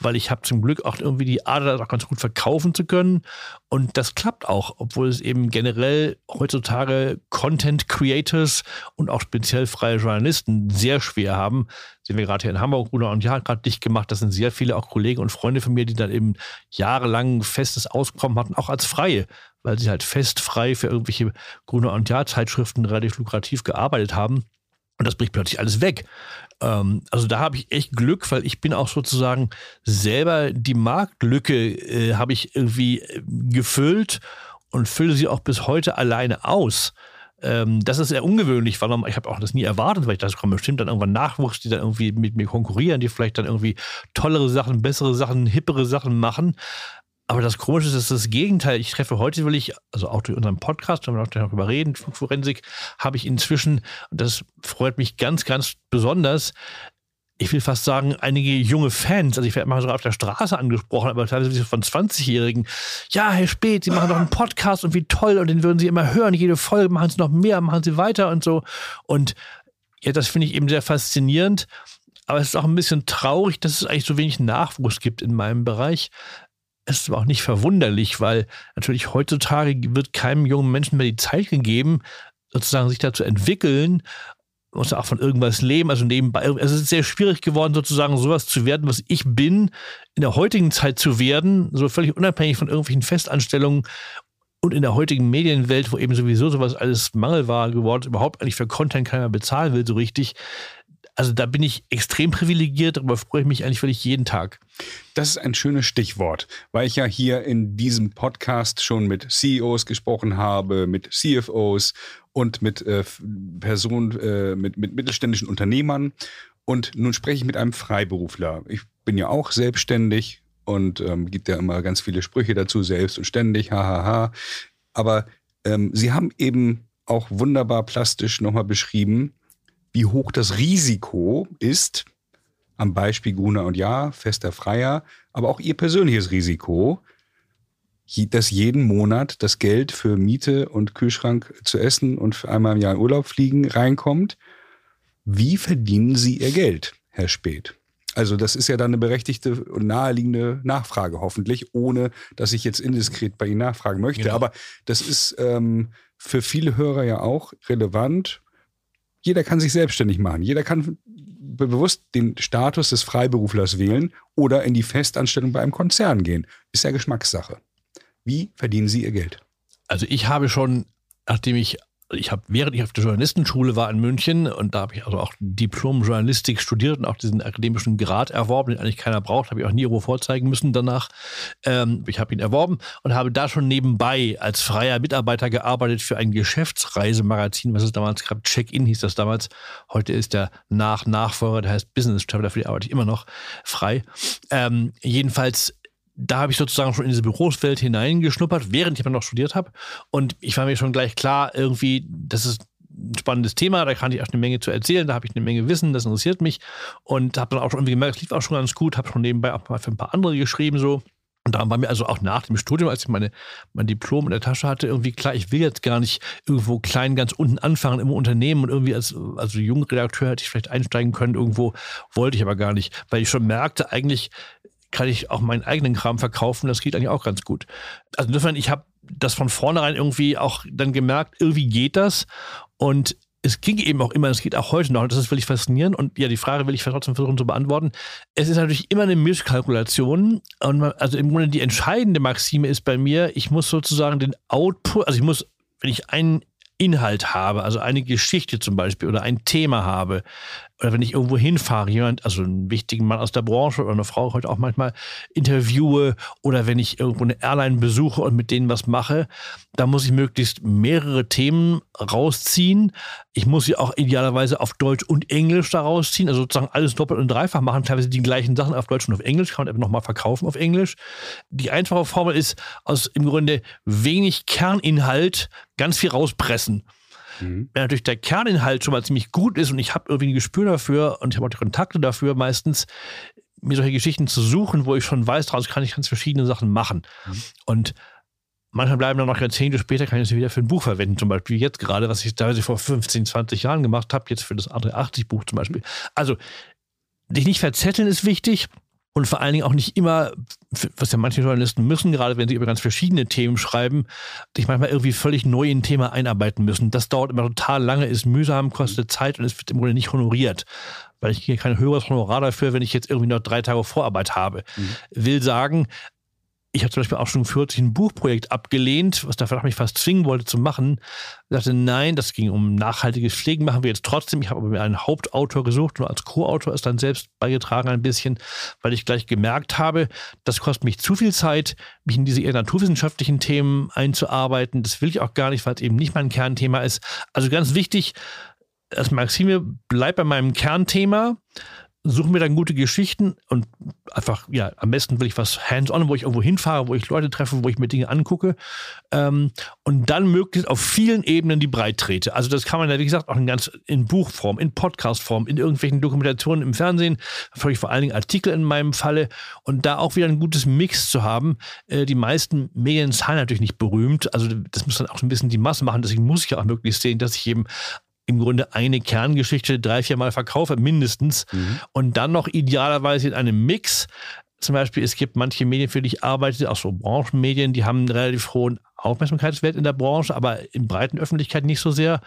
[SPEAKER 2] weil ich habe zum Glück auch irgendwie die Art, das auch ganz gut verkaufen zu können. Und das klappt auch, obwohl es eben generell heutzutage Content Creators und auch speziell freie Journalisten sehr schwer haben. Sehen wir gerade hier in Hamburg, Bruder und Jahr gerade dicht gemacht. Das sind sehr viele auch Kollegen und Freunde von mir, die dann eben jahrelang festes Auskommen hatten, auch als Freie, weil sie halt fest frei für irgendwelche Gruner und Jahr Zeitschriften relativ lukrativ gearbeitet haben. Und das bricht plötzlich alles weg. Ähm, also da habe ich echt Glück, weil ich bin auch sozusagen selber die Marktlücke äh, habe ich irgendwie äh, gefüllt und fülle sie auch bis heute alleine aus. Ähm, das ist sehr ungewöhnlich, weil ich habe auch das nie erwartet, weil ich dachte, kommt bestimmt dann irgendwann Nachwuchs, die dann irgendwie mit mir konkurrieren, die vielleicht dann irgendwie tollere Sachen, bessere Sachen, hippere Sachen machen. Aber das Komische ist, dass das Gegenteil. Ich treffe heute, will ich, also auch durch unseren Podcast, wenn wir auch darüber reden, Flugforensik, habe ich inzwischen, und das freut mich ganz, ganz besonders, ich will fast sagen, einige junge Fans, also ich werde mal so auf der Straße angesprochen, aber teilweise von 20-Jährigen. Ja, Herr Spät, Sie machen doch einen Podcast und wie toll und den würden Sie immer hören. Jede Folge machen Sie noch mehr, machen Sie weiter und so. Und ja, das finde ich eben sehr faszinierend. Aber es ist auch ein bisschen traurig, dass es eigentlich so wenig Nachwuchs gibt in meinem Bereich es ist aber auch nicht verwunderlich, weil natürlich heutzutage wird keinem jungen Menschen mehr die Zeit gegeben, sozusagen sich da zu entwickeln, muss auch von irgendwas leben, also nebenbei. Es ist sehr schwierig geworden, sozusagen sowas zu werden, was ich bin, in der heutigen Zeit zu werden, so völlig unabhängig von irgendwelchen Festanstellungen und in der heutigen Medienwelt, wo eben sowieso sowas alles Mangelware geworden ist, überhaupt eigentlich für Content keiner bezahlen will, so richtig, also da bin ich extrem privilegiert, darüber freue ich mich eigentlich wirklich jeden Tag.
[SPEAKER 1] Das ist ein schönes Stichwort, weil ich ja hier in diesem Podcast schon mit CEOs gesprochen habe, mit CFOs und mit äh, Personen, äh, mit, mit mittelständischen Unternehmern. Und nun spreche ich mit einem Freiberufler. Ich bin ja auch selbstständig und ähm, gibt ja immer ganz viele Sprüche dazu, selbst und ständig, hahaha. Aber ähm, Sie haben eben auch wunderbar plastisch nochmal beschrieben, wie hoch das Risiko ist, am Beispiel Gruner und Ja, fester Freier, aber auch ihr persönliches Risiko, dass jeden Monat das Geld für Miete und Kühlschrank zu essen und für einmal im Jahr in Urlaub fliegen reinkommt. Wie verdienen Sie Ihr Geld, Herr Speth? Also das ist ja dann eine berechtigte und naheliegende Nachfrage, hoffentlich, ohne dass ich jetzt indiskret bei Ihnen nachfragen möchte. Genau. Aber das ist ähm, für viele Hörer ja auch relevant jeder kann sich selbstständig machen. Jeder kann bewusst den Status des Freiberuflers wählen oder in die Festanstellung bei einem Konzern gehen. Ist ja Geschmackssache. Wie verdienen Sie Ihr Geld?
[SPEAKER 2] Also ich habe schon, nachdem ich ich habe, während ich auf der Journalistenschule war in München und da habe ich also auch Diplom-Journalistik studiert und auch diesen akademischen Grad erworben, den eigentlich keiner braucht, habe ich auch nie irgendwo vorzeigen müssen danach. Ähm, ich habe ihn erworben und habe da schon nebenbei als freier Mitarbeiter gearbeitet für ein Geschäftsreisemagazin, was es damals gab. Check-in hieß das damals. Heute ist der Nach-Nachfolger, der heißt Business Traveler, für die arbeite ich immer noch frei. Ähm, jedenfalls da habe ich sozusagen schon in diese Büroswelt hineingeschnuppert, während ich noch studiert habe. Und ich war mir schon gleich klar, irgendwie, das ist ein spannendes Thema, da kann ich auch eine Menge zu erzählen, da habe ich eine Menge Wissen, das interessiert mich. Und habe dann auch schon irgendwie gemerkt, es lief auch schon ganz gut, habe schon nebenbei auch mal für ein paar andere geschrieben so. Und daran war mir also auch nach dem Studium, als ich meine, mein Diplom in der Tasche hatte, irgendwie klar, ich will jetzt gar nicht irgendwo klein ganz unten anfangen im Unternehmen und irgendwie als also junger Redakteur hätte ich vielleicht einsteigen können, irgendwo wollte ich aber gar nicht, weil ich schon merkte, eigentlich kann ich auch meinen eigenen Kram verkaufen. Das geht eigentlich auch ganz gut. Also insofern, ich habe das von vornherein irgendwie auch dann gemerkt, irgendwie geht das. Und es ging eben auch immer, es geht auch heute noch, und das ist wirklich faszinierend. Und ja, die Frage will ich trotzdem versuchen zu beantworten. Es ist natürlich immer eine Mischkalkulation. Und man, also im Grunde die entscheidende Maxime ist bei mir, ich muss sozusagen den Output, also ich muss, wenn ich einen Inhalt habe, also eine Geschichte zum Beispiel oder ein Thema habe, oder wenn ich irgendwo hinfahre, jemand, also einen wichtigen Mann aus der Branche oder eine Frau heute auch manchmal interviewe oder wenn ich irgendwo eine Airline besuche und mit denen was mache, da muss ich möglichst mehrere Themen rausziehen. Ich muss sie auch idealerweise auf Deutsch und Englisch da rausziehen, also sozusagen alles doppelt und dreifach machen, teilweise die gleichen Sachen auf Deutsch und auf Englisch, kann man eben nochmal verkaufen auf Englisch. Die einfache Formel ist aus im Grunde wenig Kerninhalt ganz viel rauspressen. Mhm. Wenn natürlich der Kerninhalt schon mal ziemlich gut ist und ich habe irgendwie ein Gespür dafür und ich habe auch die Kontakte dafür meistens, mir solche Geschichten zu suchen, wo ich schon weiß, daraus kann ich ganz verschiedene Sachen machen. Mhm. Und manchmal bleiben dann noch Jahrzehnte später, kann ich sie wieder für ein Buch verwenden, zum Beispiel jetzt gerade, was ich teilweise vor 15, 20 Jahren gemacht habe, jetzt für das andere 80 Buch zum Beispiel. Also, dich nicht verzetteln ist wichtig und vor allen Dingen auch nicht immer, was ja manche Journalisten müssen, gerade wenn sie über ganz verschiedene Themen schreiben, sich manchmal irgendwie völlig neu in ein Thema einarbeiten müssen. Das dauert immer total lange, ist mühsam, kostet Zeit und es wird im Grunde nicht honoriert. Weil ich kriege kein höheres Honorar dafür, wenn ich jetzt irgendwie noch drei Tage Vorarbeit habe. Mhm. Will sagen, ich habe zum Beispiel auch schon kürzlich ein Buchprojekt abgelehnt, was der Verlag mich fast zwingen wollte zu machen. Ich sagte, nein, das ging um nachhaltiges Pflegen, machen wir jetzt trotzdem. Ich habe aber mir einen Hauptautor gesucht und als Co-Autor ist dann selbst beigetragen ein bisschen, weil ich gleich gemerkt habe, das kostet mich zu viel Zeit, mich in diese eher naturwissenschaftlichen Themen einzuarbeiten. Das will ich auch gar nicht, weil es eben nicht mein Kernthema ist. Also ganz wichtig, das Maxime bleibt bei meinem Kernthema suche mir dann gute Geschichten und einfach, ja, am besten will ich was hands-on, wo ich irgendwo hinfahre, wo ich Leute treffe, wo ich mir Dinge angucke ähm, und dann möglichst auf vielen Ebenen die breit trete. Also das kann man ja, wie gesagt, auch in ganz in Buchform, in Podcastform, in irgendwelchen Dokumentationen im Fernsehen, ich vor allen Dingen Artikel in meinem Falle und da auch wieder ein gutes Mix zu haben. Äh, die meisten Medien sind natürlich nicht berühmt, also das muss dann auch ein bisschen die Masse machen, deswegen muss ich ja auch möglichst sehen, dass ich eben im Grunde eine Kerngeschichte drei, vier Mal verkaufe, mindestens. Mhm. Und dann noch idealerweise in einem Mix. Zum Beispiel, es gibt manche Medien, für die ich arbeite, auch so Branchenmedien, die haben einen relativ hohen Aufmerksamkeitswert in der Branche, aber in breiten Öffentlichkeit nicht so sehr.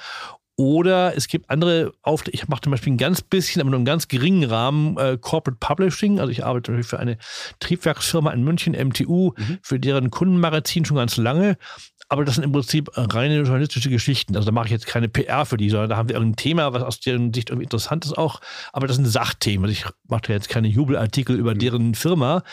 [SPEAKER 2] Oder es gibt andere Aufträge. Ich mache zum Beispiel ein ganz bisschen, aber nur einen ganz geringen Rahmen äh, Corporate Publishing. Also ich arbeite natürlich für eine Triebwerksfirma in München, MTU, mhm. für deren Kundenmagazin schon ganz lange. Aber das sind im Prinzip reine journalistische Geschichten. Also da mache ich jetzt keine PR für die, sondern da haben wir irgendein Thema, was aus deren Sicht irgendwie interessant ist auch. Aber das sind Sachthemen. Also ich mache da jetzt keine Jubelartikel über mhm. deren Firma.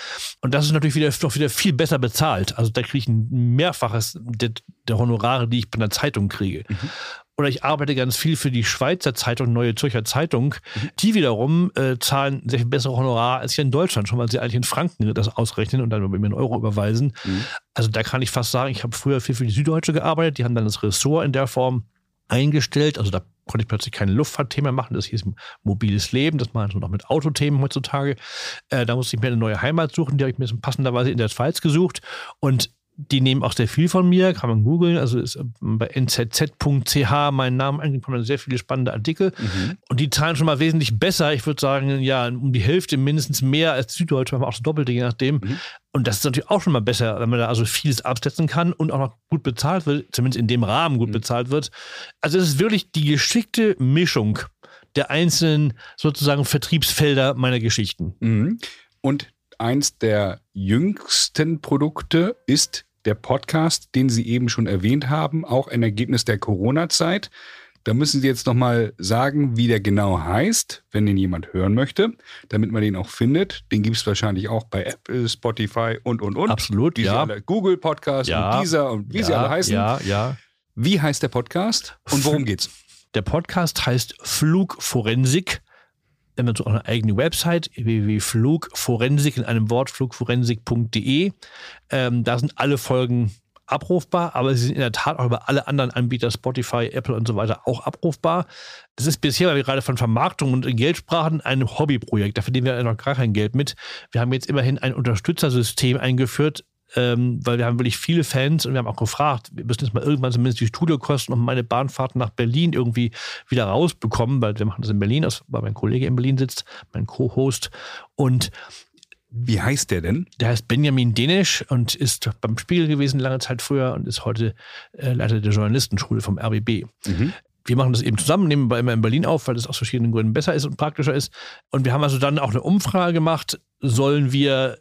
[SPEAKER 2] Und das ist natürlich wieder, doch wieder viel besser bezahlt. Also da kriege ich ein Mehrfaches der, der Honorare, die ich bei einer Zeitung kriege. Mhm oder ich arbeite ganz viel für die Schweizer Zeitung, Neue Zürcher Zeitung. Mhm. Die wiederum äh, zahlen sehr viel bessere Honorar als hier in Deutschland, schon weil sie eigentlich in Franken das ausrechnen und dann mir einen Euro überweisen. Mhm. Also da kann ich fast sagen, ich habe früher viel für die Süddeutsche gearbeitet. Die haben dann das Ressort in der Form eingestellt. Also da konnte ich plötzlich kein Luftfahrtthema machen. Das hieß mobiles Leben. Das machen sie noch mit Autothemen heutzutage. Äh, da musste ich mir eine neue Heimat suchen. Die habe ich mir passenderweise in der Schweiz gesucht. Und die nehmen auch sehr viel von mir, kann man googeln. Also ist äh, bei nzz.ch mein Name angekommen, sehr viele spannende Artikel. Mhm. Und die zahlen schon mal wesentlich besser. Ich würde sagen, ja, um die Hälfte mindestens mehr als Süddeutsche, aber auch das Doppelte, je nachdem. Mhm. Und das ist natürlich auch schon mal besser, wenn man da also vieles absetzen kann und auch noch gut bezahlt wird, zumindest in dem Rahmen gut mhm. bezahlt wird. Also es ist wirklich die geschickte Mischung der einzelnen sozusagen Vertriebsfelder meiner Geschichten.
[SPEAKER 1] Mhm. Und eins der jüngsten Produkte ist der Podcast, den Sie eben schon erwähnt haben, auch ein Ergebnis der Corona-Zeit. Da müssen Sie jetzt nochmal sagen, wie der genau heißt, wenn den jemand hören möchte, damit man den auch findet. Den gibt es wahrscheinlich auch bei Apple, Spotify und, und, und.
[SPEAKER 2] Absolut, ja.
[SPEAKER 1] Alle, Google Podcast
[SPEAKER 2] ja.
[SPEAKER 1] und dieser und wie
[SPEAKER 2] ja,
[SPEAKER 1] sie alle heißen.
[SPEAKER 2] Ja, ja.
[SPEAKER 1] Wie heißt der Podcast und worum geht's?
[SPEAKER 2] Der Podcast heißt Flugforensik. Wenn man so eine eigene Website, www.flugforensik in einem Wort, flugforensik.de. Ähm, da sind alle Folgen abrufbar, aber sie sind in der Tat auch über alle anderen Anbieter, Spotify, Apple und so weiter, auch abrufbar. Das ist bisher, weil wir gerade von Vermarktung und Geld sprachen, ein Hobbyprojekt. Da verdienen wir noch gar kein Geld mit. Wir haben jetzt immerhin ein Unterstützersystem eingeführt, ähm, weil wir haben wirklich viele Fans und wir haben auch gefragt, wir müssen jetzt mal irgendwann zumindest die Studiokosten und meine Bahnfahrt nach Berlin irgendwie wieder rausbekommen, weil wir machen das in Berlin, weil mein Kollege in Berlin sitzt, mein Co-Host. Und
[SPEAKER 1] wie heißt der denn?
[SPEAKER 2] Der heißt Benjamin Denisch und ist beim Spiegel gewesen lange Zeit früher und ist heute äh, Leiter der Journalistenschule vom RBB. Mhm. Wir machen das eben zusammen, nehmen wir immer in Berlin auf, weil das aus verschiedenen Gründen besser ist und praktischer ist. Und wir haben also dann auch eine Umfrage gemacht, sollen wir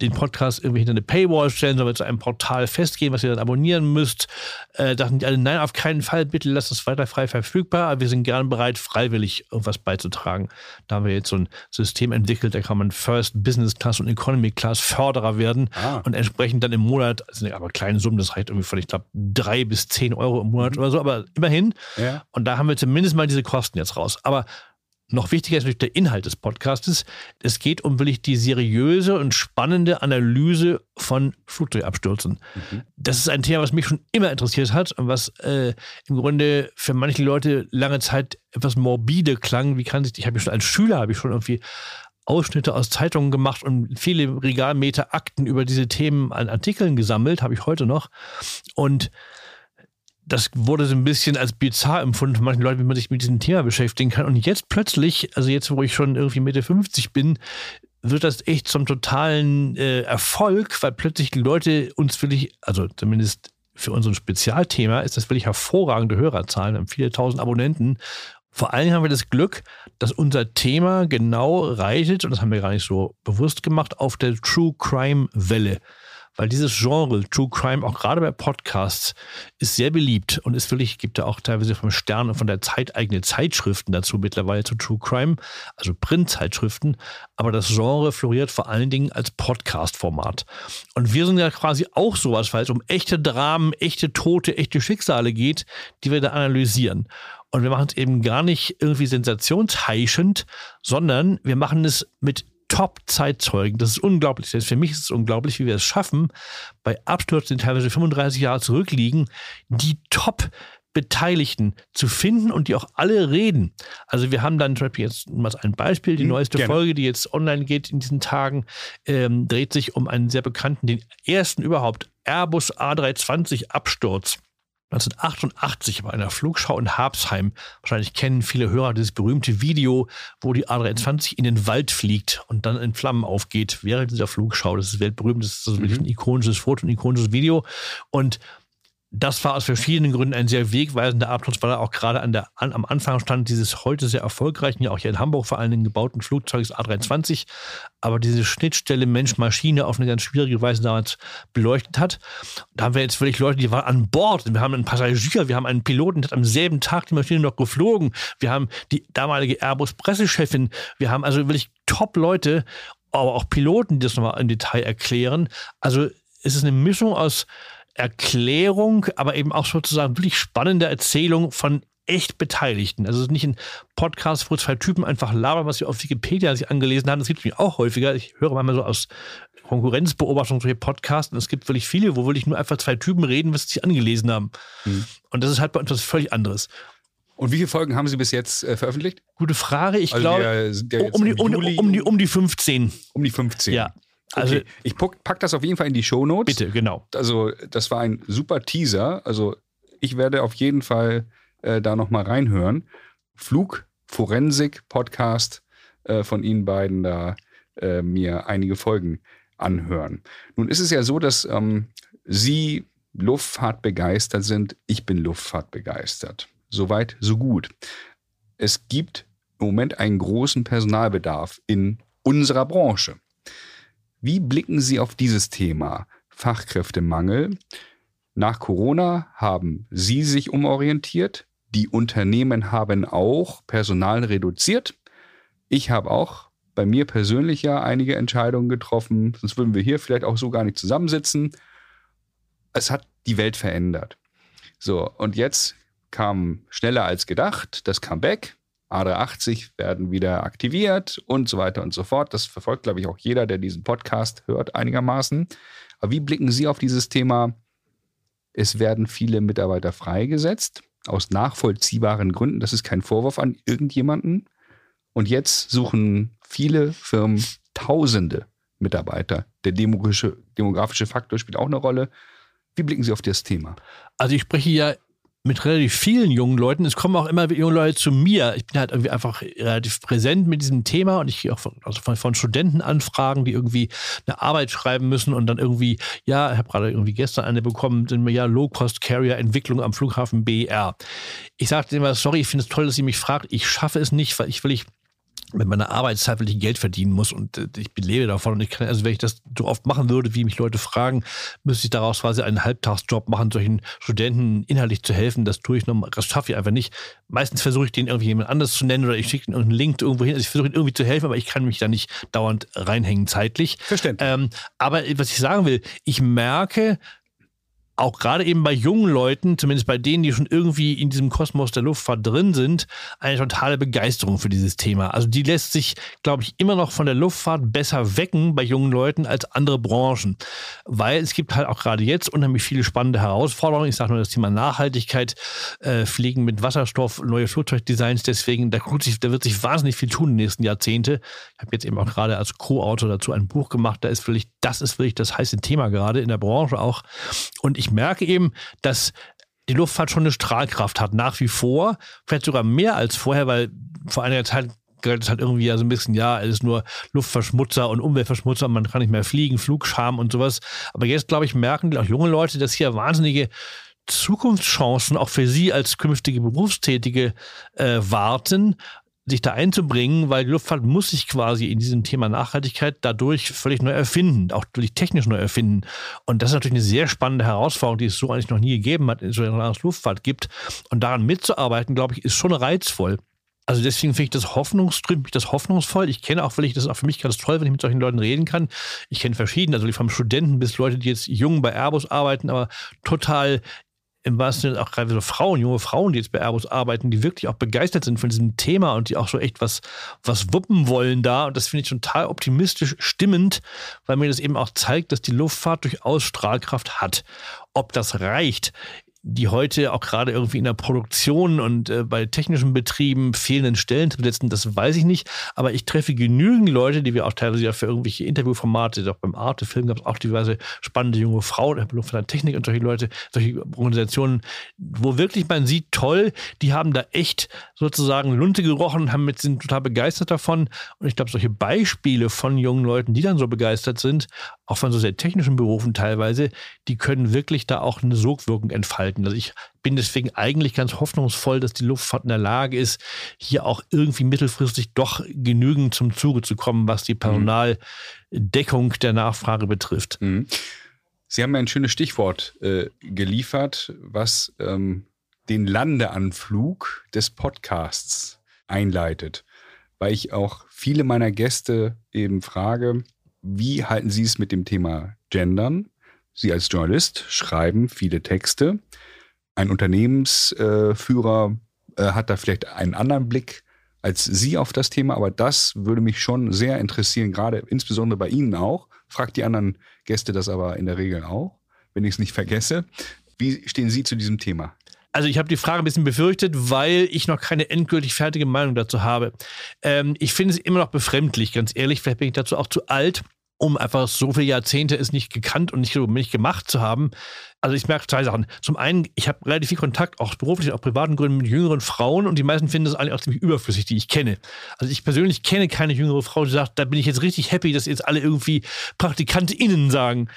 [SPEAKER 2] den Podcast irgendwie hinter eine Paywall stellen, sollen wir zu einem Portal festgehen, was ihr dann abonnieren müsst. Äh, dachten die alle, nein, auf keinen Fall, bitte lasst es weiter frei verfügbar, aber wir sind gerne bereit, freiwillig irgendwas beizutragen. Da haben wir jetzt so ein System entwickelt, da kann man First Business Class und Economy Class Förderer werden ah. und entsprechend dann im Monat, das sind aber kleine Summen, das reicht irgendwie von, ich glaube, drei bis zehn Euro im Monat mhm. oder so, aber immerhin. Ja. Und da haben wir zumindest mal diese Kosten jetzt raus. Aber noch wichtiger ist natürlich der Inhalt des Podcastes. Es geht um wirklich die seriöse und spannende Analyse von Flugzeugabstürzen. Mhm. Das ist ein Thema, was mich schon immer interessiert hat und was äh, im Grunde für manche Leute lange Zeit etwas morbide klang. Wie kann sich, ich habe schon als Schüler habe ich schon irgendwie Ausschnitte aus Zeitungen gemacht und viele Regalmeter Akten über diese Themen an Artikeln gesammelt, habe ich heute noch. Und das wurde so ein bisschen als bizarr empfunden von manchen Leuten, wie man sich mit diesem Thema beschäftigen kann. Und jetzt plötzlich, also jetzt, wo ich schon irgendwie Mitte 50 bin, wird das echt zum totalen äh, Erfolg, weil plötzlich die Leute uns wirklich, also zumindest für unser Spezialthema, ist das wirklich hervorragende Hörerzahlen. Wir haben viele tausend Abonnenten. Vor allem haben wir das Glück, dass unser Thema genau reitet, und das haben wir gar nicht so bewusst gemacht, auf der True Crime Welle weil dieses Genre True Crime auch gerade bei Podcasts ist sehr beliebt und ist wirklich, gibt da auch teilweise vom Stern und von der Zeit eigene Zeitschriften dazu mittlerweile zu True Crime, also Printzeitschriften. Aber das Genre floriert vor allen Dingen als Podcast-Format. Und wir sind ja quasi auch sowas, weil es um echte Dramen, echte Tote, echte Schicksale geht, die wir da analysieren. Und wir machen es eben gar nicht irgendwie sensationsheischend, sondern wir machen es mit Top-Zeitzeugen. Das ist unglaublich. Selbst für mich ist es unglaublich, wie wir es schaffen, bei Abstürzen, die teilweise 35 Jahre zurückliegen, die Top- Beteiligten zu finden und die auch alle reden. Also wir haben dann zum Beispiel jetzt mal ein Beispiel, die hm, neueste Gerne. Folge, die jetzt online geht in diesen Tagen, ähm, dreht sich um einen sehr bekannten, den ersten überhaupt Airbus A320 Absturz 1988 bei einer Flugschau in Habsheim. Wahrscheinlich kennen viele Hörer dieses berühmte Video, wo die A320 in den Wald fliegt und dann in Flammen aufgeht während dieser Flugschau. Das ist weltberühmt, das ist wirklich mhm. ein ikonisches Foto, ein ikonisches Video. Und das war aus verschiedenen Gründen ein sehr wegweisender Abschluss, weil er auch gerade an der, an, am Anfang stand dieses heute sehr erfolgreichen, ja auch hier in Hamburg vor allen Dingen gebauten Flugzeugs A320, aber diese Schnittstelle Mensch-Maschine auf eine ganz schwierige Weise damals beleuchtet hat. Da haben wir jetzt wirklich Leute, die waren an Bord. Wir haben einen Passagier, wir haben einen Piloten, der hat am selben Tag die Maschine noch geflogen. Wir haben die damalige Airbus-Pressechefin. Wir haben also wirklich Top-Leute, aber auch Piloten, die das nochmal im Detail erklären. Also es ist eine Mischung aus Erklärung, aber eben auch sozusagen wirklich spannende Erzählung von echt Beteiligten. Also es ist nicht ein Podcast, wo zwei Typen einfach labern, was sie auf Wikipedia sich angelesen haben. Das gibt es mir auch häufiger. Ich höre manchmal so aus Konkurrenzbeobachtung solche Podcasts und es gibt wirklich viele, wo wirklich nur einfach zwei Typen reden, was sie sich angelesen haben. Mhm. Und das ist halt bei uns was völlig anderes.
[SPEAKER 1] Und wie viele Folgen haben Sie bis jetzt äh, veröffentlicht?
[SPEAKER 2] Gute Frage. Ich also glaube, um, die, um, um, die, um die 15.
[SPEAKER 1] Um die 15.
[SPEAKER 2] Ja.
[SPEAKER 1] Also, okay. ich pack das auf jeden Fall in die Show Notes.
[SPEAKER 2] Bitte, genau.
[SPEAKER 1] Also, das war ein super Teaser. Also, ich werde auf jeden Fall äh, da nochmal reinhören. Flug, Forensik, Podcast äh, von Ihnen beiden da äh, mir einige Folgen anhören. Nun ist es ja so, dass ähm, Sie Luftfahrt begeistert sind. Ich bin Luftfahrt begeistert. Soweit, so gut. Es gibt im Moment einen großen Personalbedarf in unserer Branche. Wie blicken Sie auf dieses Thema Fachkräftemangel? Nach Corona haben Sie sich umorientiert. Die Unternehmen haben auch Personal reduziert. Ich habe auch bei mir persönlich ja einige Entscheidungen getroffen, sonst würden wir hier vielleicht auch so gar nicht zusammensitzen. Es hat die Welt verändert. So, und jetzt kam schneller als gedacht das Comeback. A380 werden wieder aktiviert und so weiter und so fort. Das verfolgt, glaube ich, auch jeder, der diesen Podcast hört, einigermaßen. Aber wie blicken Sie auf dieses Thema? Es werden viele Mitarbeiter freigesetzt, aus nachvollziehbaren Gründen. Das ist kein Vorwurf an irgendjemanden. Und jetzt suchen viele Firmen Tausende Mitarbeiter. Der demografische, demografische Faktor spielt auch eine Rolle. Wie blicken Sie auf das Thema?
[SPEAKER 2] Also ich spreche ja mit relativ vielen jungen Leuten. Es kommen auch immer junge Leute zu mir. Ich bin halt irgendwie einfach relativ präsent mit diesem Thema und ich gehe auch von, also von, von Studentenanfragen, die irgendwie eine Arbeit schreiben müssen und dann irgendwie, ja, ich habe gerade irgendwie gestern eine bekommen, sind mir ja Low-Cost-Carrier-Entwicklung am Flughafen BR. Ich sagte immer, sorry, ich finde es toll, dass Sie mich fragt. Ich schaffe es nicht, weil ich will ich mit meiner Arbeitszeit, weil ich Geld verdienen muss und äh, ich lebe davon und ich kann, also wenn ich das so oft machen würde, wie mich Leute fragen, müsste ich daraus quasi einen Halbtagsjob machen, solchen Studenten inhaltlich zu helfen. Das tue ich noch, das schaffe ich einfach nicht. Meistens versuche ich den irgendwie jemand anders zu nennen oder ich schicke einen Link irgendwo hin. Also ich versuche irgendwie zu helfen, aber ich kann mich da nicht dauernd reinhängen zeitlich.
[SPEAKER 1] Verständlich.
[SPEAKER 2] Ähm, aber was ich sagen will, ich merke, auch gerade eben bei jungen Leuten, zumindest bei denen, die schon irgendwie in diesem Kosmos der Luftfahrt drin sind, eine totale Begeisterung für dieses Thema. Also die lässt sich, glaube ich, immer noch von der Luftfahrt besser wecken bei jungen Leuten als andere Branchen. Weil es gibt halt auch gerade jetzt unheimlich viele spannende Herausforderungen. Ich sage nur das Thema Nachhaltigkeit, äh, Fliegen mit Wasserstoff, neue Flugzeugdesigns. Deswegen, da, sich, da wird sich wahnsinnig viel tun in den nächsten Jahrzehnte. Ich habe jetzt eben auch gerade als Co-Autor dazu ein Buch gemacht. Da ist wirklich, das ist wirklich das heiße Thema gerade in der Branche auch. Und ich ich merke eben, dass die Luftfahrt schon eine Strahlkraft hat, nach wie vor, vielleicht sogar mehr als vorher, weil vor einiger Zeit galt es halt irgendwie ja so ein bisschen, ja, es ist nur Luftverschmutzer und Umweltverschmutzer, man kann nicht mehr fliegen, Flugscham und sowas. Aber jetzt, glaube ich, merken auch junge Leute, dass hier wahnsinnige Zukunftschancen auch für sie als künftige Berufstätige äh, warten sich da einzubringen, weil die Luftfahrt muss sich quasi in diesem Thema Nachhaltigkeit dadurch völlig neu erfinden, auch durch technisch neu erfinden. Und das ist natürlich eine sehr spannende Herausforderung, die es so eigentlich noch nie gegeben hat, in so einer Luftfahrt gibt. Und daran mitzuarbeiten, glaube ich, ist schon reizvoll. Also deswegen finde ich das hoffnungsdrückend, mich das hoffnungsvoll. Ich kenne auch, weil ich das ist auch für mich ganz toll, wenn ich mit solchen Leuten reden kann. Ich kenne verschiedene, also vom Studenten bis Leute, die jetzt jung bei Airbus arbeiten, aber total im wahrsten Sinne auch gerade so Frauen, junge Frauen, die jetzt bei Airbus arbeiten, die wirklich auch begeistert sind von diesem Thema und die auch so echt was, was wuppen wollen da. Und das finde ich total optimistisch stimmend, weil mir das eben auch zeigt, dass die Luftfahrt durchaus Strahlkraft hat. Ob das reicht, die heute auch gerade irgendwie in der Produktion und äh, bei technischen Betrieben fehlenden Stellen zu besetzen, das weiß ich nicht. Aber ich treffe genügend Leute, die wir auch teilweise ja für irgendwelche Interviewformate, auch beim Arte-Film gab es auch diverse spannende junge Frauen, von der Technik und solche Leute, solche Organisationen, wo wirklich man sieht, toll, die haben da echt sozusagen Lunte gerochen, haben mit, sind total begeistert davon. Und ich glaube, solche Beispiele von jungen Leuten, die dann so begeistert sind, auch von so sehr technischen Berufen teilweise, die können wirklich da auch eine Sogwirkung entfalten. Also ich bin deswegen eigentlich ganz hoffnungsvoll, dass die Luftfahrt in der Lage ist, hier auch irgendwie mittelfristig doch genügend zum Zuge zu kommen, was die mhm. Personaldeckung der Nachfrage betrifft. Mhm.
[SPEAKER 1] Sie haben ein schönes Stichwort äh, geliefert, was ähm, den Landeanflug des Podcasts einleitet, weil ich auch viele meiner Gäste eben frage, wie halten Sie es mit dem Thema Gendern? Sie als Journalist schreiben viele Texte. Ein Unternehmensführer äh, hat da vielleicht einen anderen Blick als Sie auf das Thema, aber das würde mich schon sehr interessieren, gerade insbesondere bei Ihnen auch. Fragt die anderen Gäste das aber in der Regel auch, wenn ich es nicht vergesse. Wie stehen Sie zu diesem Thema?
[SPEAKER 2] Also ich habe die Frage ein bisschen befürchtet, weil ich noch keine endgültig fertige Meinung dazu habe. Ähm, ich finde es immer noch befremdlich, ganz ehrlich. Vielleicht bin ich dazu auch zu alt um einfach so viele Jahrzehnte es nicht gekannt und nicht, nicht gemacht zu haben. Also ich merke zwei Sachen. Zum einen, ich habe relativ viel Kontakt, auch beruflich, auch privaten Gründen mit jüngeren Frauen und die meisten finden das eigentlich auch ziemlich überflüssig, die ich kenne. Also ich persönlich kenne keine jüngere Frau, die sagt, da bin ich jetzt richtig happy, dass jetzt alle irgendwie PraktikantInnen sagen.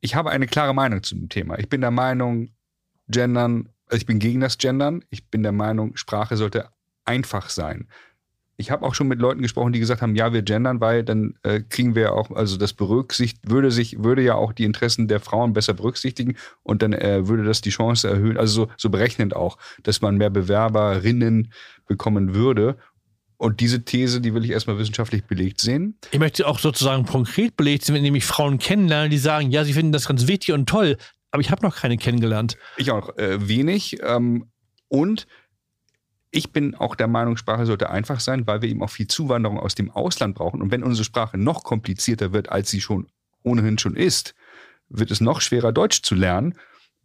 [SPEAKER 1] Ich habe eine klare Meinung zu dem Thema. Ich bin der Meinung, Gendern, also ich bin gegen das Gendern. Ich bin der Meinung, Sprache sollte einfach sein. Ich habe auch schon mit Leuten gesprochen, die gesagt haben, ja, wir gendern, weil dann äh, kriegen wir auch, also das berücksichtigt, würde sich, würde ja auch die Interessen der Frauen besser berücksichtigen und dann äh, würde das die Chance erhöhen, also so, so berechnend auch, dass man mehr Bewerberinnen bekommen würde. Und diese These, die will ich erstmal wissenschaftlich belegt sehen.
[SPEAKER 2] Ich möchte auch sozusagen konkret belegt sehen, wenn ich Frauen kennenlerne, die sagen, ja, sie finden das ganz wichtig und toll, aber ich habe noch keine kennengelernt.
[SPEAKER 1] Ich auch äh, wenig. Ähm, und ich bin auch der Meinung, Sprache sollte einfach sein, weil wir eben auch viel Zuwanderung aus dem Ausland brauchen. Und wenn unsere Sprache noch komplizierter wird, als sie schon ohnehin schon ist, wird es noch schwerer, Deutsch zu lernen.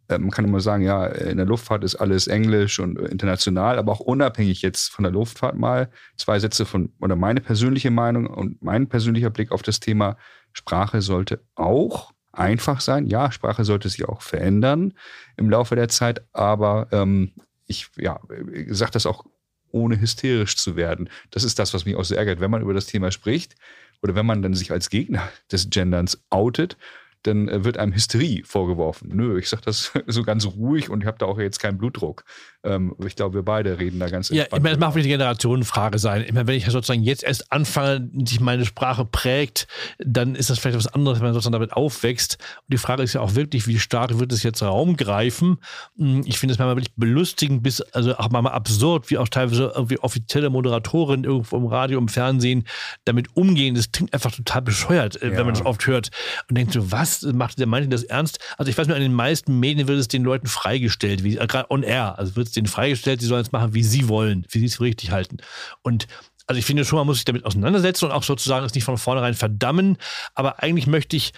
[SPEAKER 1] Äh, man kann immer sagen, ja, in der Luftfahrt ist alles Englisch und international, aber auch unabhängig jetzt von der Luftfahrt mal zwei Sätze von, oder meine persönliche Meinung und mein persönlicher Blick auf das Thema Sprache sollte auch einfach sein. Ja, Sprache sollte sich auch verändern im Laufe der Zeit, aber ähm, ich ja, sage das auch ohne hysterisch zu werden. Das ist das, was mich auch so ärgert, wenn man über das Thema spricht oder wenn man dann sich als Gegner des Genderns outet dann äh, wird einem Hysterie vorgeworfen. Nö, ich sage das so ganz ruhig und ich habe da auch jetzt keinen Blutdruck. Ähm, ich glaube, wir beide reden da ganz
[SPEAKER 2] Ja, ich meine, es macht eine Generationenfrage sein. Ich meine, wenn ich sozusagen jetzt erst anfange, sich meine Sprache prägt, dann ist das vielleicht was anderes, wenn man sozusagen damit aufwächst. Und die Frage ist ja auch wirklich, wie stark wird es jetzt Raum greifen? Hm, ich finde es manchmal wirklich belustigend, bis, also auch manchmal absurd, wie auch teilweise irgendwie offizielle Moderatorinnen irgendwo im Radio, im Fernsehen damit umgehen. Das klingt einfach total bescheuert, ja. Äh, wenn man das oft hört und denkt so, was? Was macht der meinte das ernst? Also ich weiß nur, an den meisten Medien wird es den Leuten freigestellt, wie äh, gerade on air, also wird es denen freigestellt, sie sollen es machen, wie sie wollen, wie sie es für richtig halten. Und also ich finde schon, man muss sich damit auseinandersetzen und auch sozusagen es nicht von vornherein verdammen, aber eigentlich möchte ich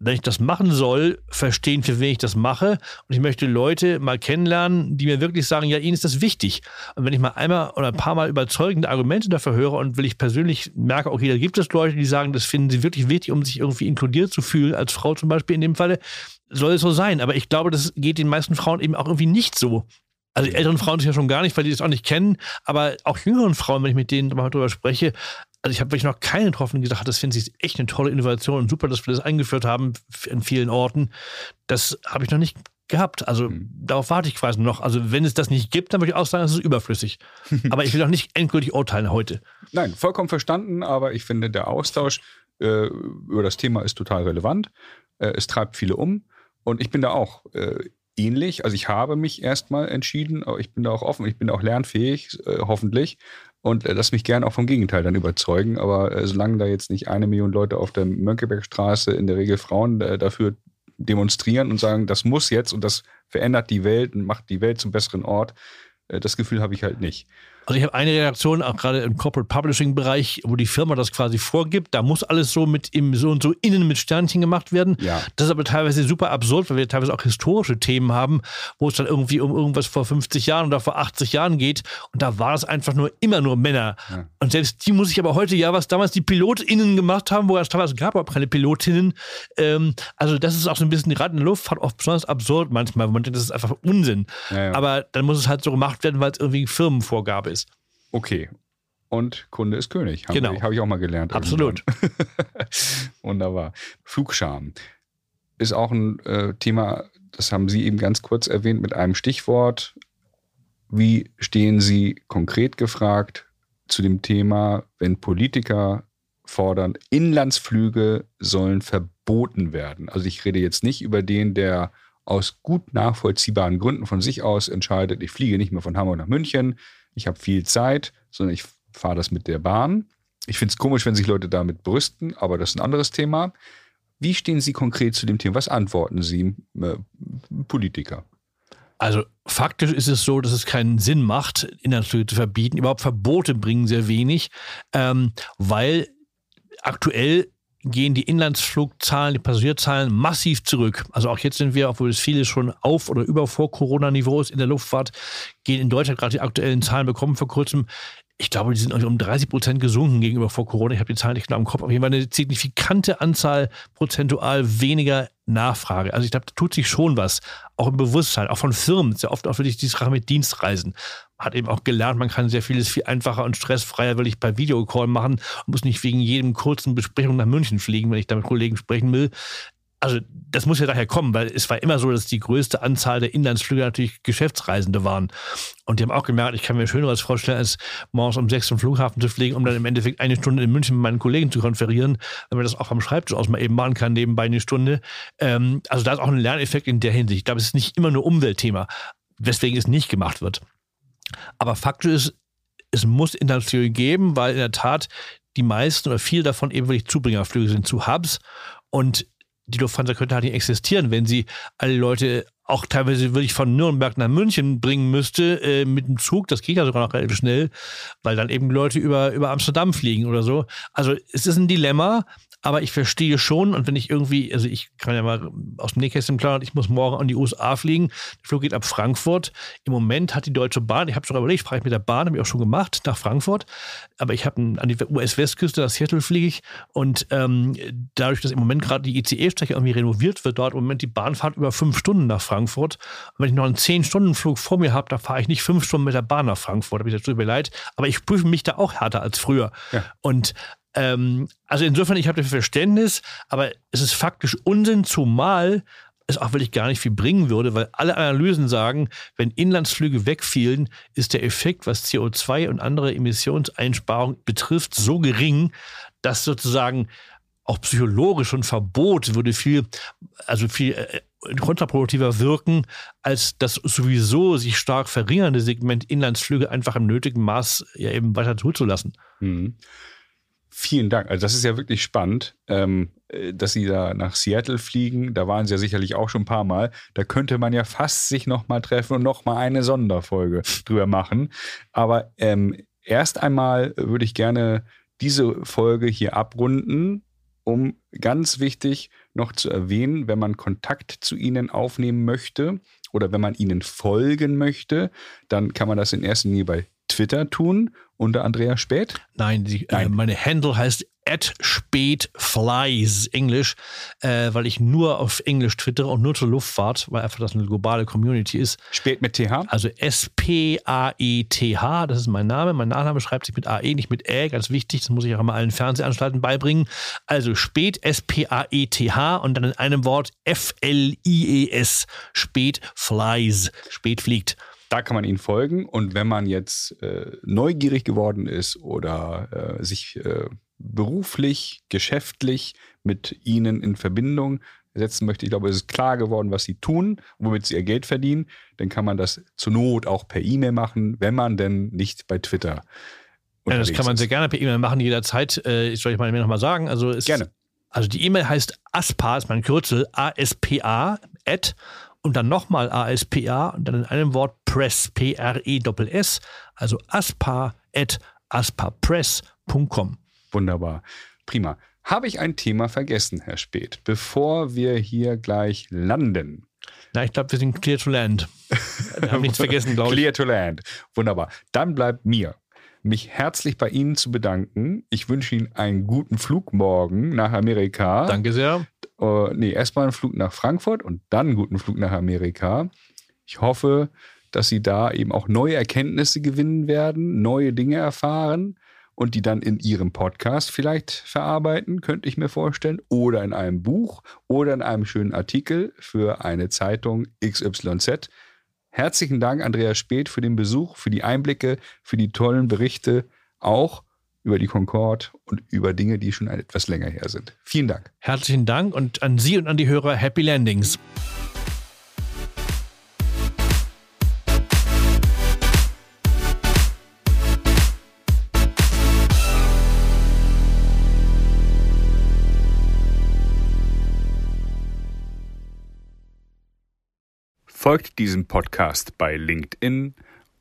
[SPEAKER 2] wenn ich das machen soll, verstehen, für wen ich das mache. Und ich möchte Leute mal kennenlernen, die mir wirklich sagen, ja, ihnen ist das wichtig. Und wenn ich mal einmal oder ein paar Mal überzeugende Argumente dafür höre und will ich persönlich merke, okay, da gibt es Leute, die sagen, das finden sie wirklich wichtig, um sich irgendwie inkludiert zu fühlen, als Frau zum Beispiel in dem Falle, soll es so sein. Aber ich glaube, das geht den meisten Frauen eben auch irgendwie nicht so. Also die älteren Frauen sich ja schon gar nicht, weil die das auch nicht kennen, aber auch jüngeren Frauen, wenn ich mit denen mal drüber spreche, also ich habe wirklich noch keinen getroffen, die gesagt hat, das finde ich echt eine tolle Innovation und super, dass wir das eingeführt haben in vielen Orten. Das habe ich noch nicht gehabt. Also mhm. darauf warte ich quasi noch. Also wenn es das nicht gibt, dann würde ich auch sagen, es ist überflüssig. aber ich will auch nicht endgültig urteilen heute.
[SPEAKER 1] Nein, vollkommen verstanden, aber ich finde, der Austausch äh, über das Thema ist total relevant. Äh, es treibt viele um und ich bin da auch äh, ähnlich. Also ich habe mich erstmal entschieden, aber ich bin da auch offen, ich bin auch lernfähig, äh, hoffentlich und äh, lass mich gerne auch vom Gegenteil dann überzeugen. Aber äh, solange da jetzt nicht eine Million Leute auf der Mönckebergstraße, in der Regel Frauen, äh, dafür demonstrieren und sagen, das muss jetzt und das verändert die Welt und macht die Welt zum besseren Ort, äh, das Gefühl habe ich halt nicht.
[SPEAKER 2] Also ich habe eine Redaktion, auch gerade im Corporate Publishing Bereich, wo die Firma das quasi vorgibt. Da muss alles so mit im so und so innen mit Sternchen gemacht werden. Ja. Das ist aber teilweise super absurd, weil wir teilweise auch historische Themen haben, wo es dann irgendwie um irgendwas vor 50 Jahren oder vor 80 Jahren geht. Und da war es einfach nur immer nur Männer. Ja. Und selbst die muss ich aber heute ja, was damals die PilotInnen gemacht haben, wo es teilweise gab auch keine Pilotinnen. Ähm, also das ist auch so ein bisschen gerade in der Luftfahrt oft besonders absurd manchmal, wo man denkt, das ist einfach Unsinn. Ja, aber dann muss es halt so gemacht werden, weil es irgendwie Firmenvorgabe ist.
[SPEAKER 1] Okay. Und Kunde ist König.
[SPEAKER 2] Habe genau.
[SPEAKER 1] Habe ich auch mal gelernt.
[SPEAKER 2] Absolut.
[SPEAKER 1] Wunderbar. Flugscham ist auch ein äh, Thema, das haben Sie eben ganz kurz erwähnt mit einem Stichwort. Wie stehen Sie konkret gefragt zu dem Thema, wenn Politiker fordern, Inlandsflüge sollen verboten werden? Also ich rede jetzt nicht über den, der aus gut nachvollziehbaren Gründen von sich aus entscheidet, ich fliege nicht mehr von Hamburg nach München, ich habe viel Zeit, sondern ich fahre das mit der Bahn. Ich finde es komisch, wenn sich Leute damit brüsten, aber das ist ein anderes Thema. Wie stehen Sie konkret zu dem Thema? Was antworten Sie, äh, Politiker?
[SPEAKER 2] Also faktisch ist es so, dass es keinen Sinn macht, Inhaltsflüge zu verbieten. Überhaupt Verbote bringen sehr wenig, ähm, weil aktuell gehen die Inlandsflugzahlen, die Passagierzahlen massiv zurück. Also auch jetzt sind wir, obwohl es viele schon auf oder über vor Corona-Niveaus in der Luftfahrt, gehen in Deutschland gerade die aktuellen Zahlen bekommen vor kurzem. Ich glaube, die sind um 30 Prozent gesunken gegenüber vor Corona. Ich habe die Zahlen nicht genau im Kopf. Auf jeden Fall eine signifikante Anzahl prozentual weniger Nachfrage. Also ich glaube, da tut sich schon was. Auch im Bewusstsein, auch von Firmen. Sehr oft auch wirklich die Sache mit Dienstreisen hat eben auch gelernt, man kann sehr vieles viel einfacher und stressfreier wirklich per Videocall machen und muss nicht wegen jedem kurzen Besprechung nach München fliegen, wenn ich da mit Kollegen sprechen will. also das muss ja daher kommen, weil es war immer so, dass die größte Anzahl der Inlandsflüge natürlich Geschäftsreisende waren. Und die haben auch gemerkt, ich kann mir Schöneres vorstellen, als morgens um sechs zum Flughafen zu fliegen, um dann im Endeffekt eine Stunde in München mit meinen Kollegen zu konferieren, wenn man das auch am Schreibtisch aus mal eben machen kann, nebenbei eine Stunde. Ähm, also da ist auch ein Lerneffekt in der Hinsicht. Ich glaube, es ist nicht immer nur Umweltthema, weswegen es nicht gemacht wird. Aber faktisch ist, es muss Inlandsflüge geben, weil in der Tat die meisten oder viel davon eben wirklich Zubringerflüge sind zu Hubs. Und die Lufthansa könnte halt nicht existieren, wenn sie alle Leute auch teilweise wirklich von Nürnberg nach München bringen müsste äh, mit dem Zug. Das geht ja sogar noch relativ schnell, weil dann eben Leute über, über Amsterdam fliegen oder so. Also es ist ein Dilemma, aber ich verstehe schon, und wenn ich irgendwie, also ich kann ja mal aus dem Nähkästchen planen, ich muss morgen an die USA fliegen. Der Flug geht ab Frankfurt. Im Moment hat die Deutsche Bahn, ich habe schon überlegt, fahre ich mit der Bahn, habe ich auch schon gemacht, nach Frankfurt. Aber ich habe an die US-Westküste, nach Seattle fliege ich. Und ähm, dadurch, dass im Moment gerade die ICE-Strecke irgendwie renoviert wird, dort im Moment die Bahnfahrt über fünf Stunden nach Frankfurt. Und wenn ich noch einen Zehn-Stunden-Flug vor mir habe, da fahre ich nicht fünf Stunden mit der Bahn nach Frankfurt. Da bin ich dazu leid. Aber ich prüfe mich da auch härter als früher. Ja. Und ähm, also insofern, ich habe dafür Verständnis, aber es ist faktisch Unsinn, zumal es auch wirklich gar nicht viel bringen würde, weil alle Analysen sagen, wenn Inlandsflüge wegfielen, ist der Effekt, was CO2 und andere Emissionseinsparungen betrifft, so gering, dass sozusagen auch psychologisch ein Verbot würde viel, also viel äh, kontraproduktiver wirken, als das sowieso sich stark verringernde Segment Inlandsflüge einfach im nötigen Maß ja eben weiter zuzulassen. Mhm.
[SPEAKER 1] Vielen Dank. Also das ist ja wirklich spannend, ähm, äh, dass Sie da nach Seattle fliegen. Da waren Sie ja sicherlich auch schon ein paar Mal. Da könnte man ja fast sich nochmal treffen und nochmal eine Sonderfolge drüber machen. Aber ähm, erst einmal würde ich gerne diese Folge hier abrunden, um ganz wichtig noch zu erwähnen, wenn man Kontakt zu Ihnen aufnehmen möchte oder wenn man Ihnen folgen möchte, dann kann man das in erster Linie bei Twitter tun unter Andrea Spät?
[SPEAKER 2] Nein, die, äh, Nein. Äh, meine Handle heißt at spätflies Englisch, äh, weil ich nur auf Englisch twittere und nur zur Luftfahrt, weil einfach das eine globale Community ist.
[SPEAKER 1] Spät mit TH?
[SPEAKER 2] Also S-P-A-E-T-H, das ist mein Name. Mein Nachname schreibt sich mit A-E, nicht mit Ä, ganz wichtig, das muss ich auch immer allen Fernsehanstalten beibringen. Also spät, S-P-A-E-T-H und dann in einem Wort F-L-I-E-S, spät flies, spät fliegt.
[SPEAKER 1] Da kann man ihnen folgen. Und wenn man jetzt äh, neugierig geworden ist oder äh, sich äh, beruflich, geschäftlich mit ihnen in Verbindung setzen möchte, ich glaube, es ist klar geworden, was sie tun, womit sie ihr Geld verdienen, dann kann man das zur Not auch per E-Mail machen, wenn man denn nicht bei Twitter.
[SPEAKER 2] Ja, das kann man sehr gerne per E-Mail machen, jederzeit. Äh, ich soll ich mal nochmal sagen. Also
[SPEAKER 1] gerne.
[SPEAKER 2] Also die E-Mail heißt ASPA, ist mein Kürzel, A-S-P-A, at und dann nochmal ASPA und dann in einem Wort Press, P-R-E-S-S, also aspa at aspapress.com.
[SPEAKER 1] Wunderbar. Prima. Habe ich ein Thema vergessen, Herr Speth, bevor wir hier gleich landen?
[SPEAKER 2] Na, ich glaube, wir sind clear to land. Wir haben nichts vergessen, glaube
[SPEAKER 1] ich. Clear to land. Wunderbar. Dann bleibt mir mich herzlich bei Ihnen zu bedanken. Ich wünsche Ihnen einen guten Flug morgen nach Amerika.
[SPEAKER 2] Danke sehr.
[SPEAKER 1] Uh, nee, erstmal einen Flug nach Frankfurt und dann einen guten Flug nach Amerika. Ich hoffe, dass Sie da eben auch neue Erkenntnisse gewinnen werden, neue Dinge erfahren und die dann in Ihrem Podcast vielleicht verarbeiten, könnte ich mir vorstellen, oder in einem Buch oder in einem schönen Artikel für eine Zeitung XYZ. Herzlichen Dank, Andreas Speth, für den Besuch, für die Einblicke, für die tollen Berichte, auch über die Concorde und über Dinge, die schon etwas länger her sind. Vielen Dank.
[SPEAKER 2] Herzlichen Dank und an Sie und an die Hörer Happy Landings.
[SPEAKER 1] Folgt diesem Podcast bei LinkedIn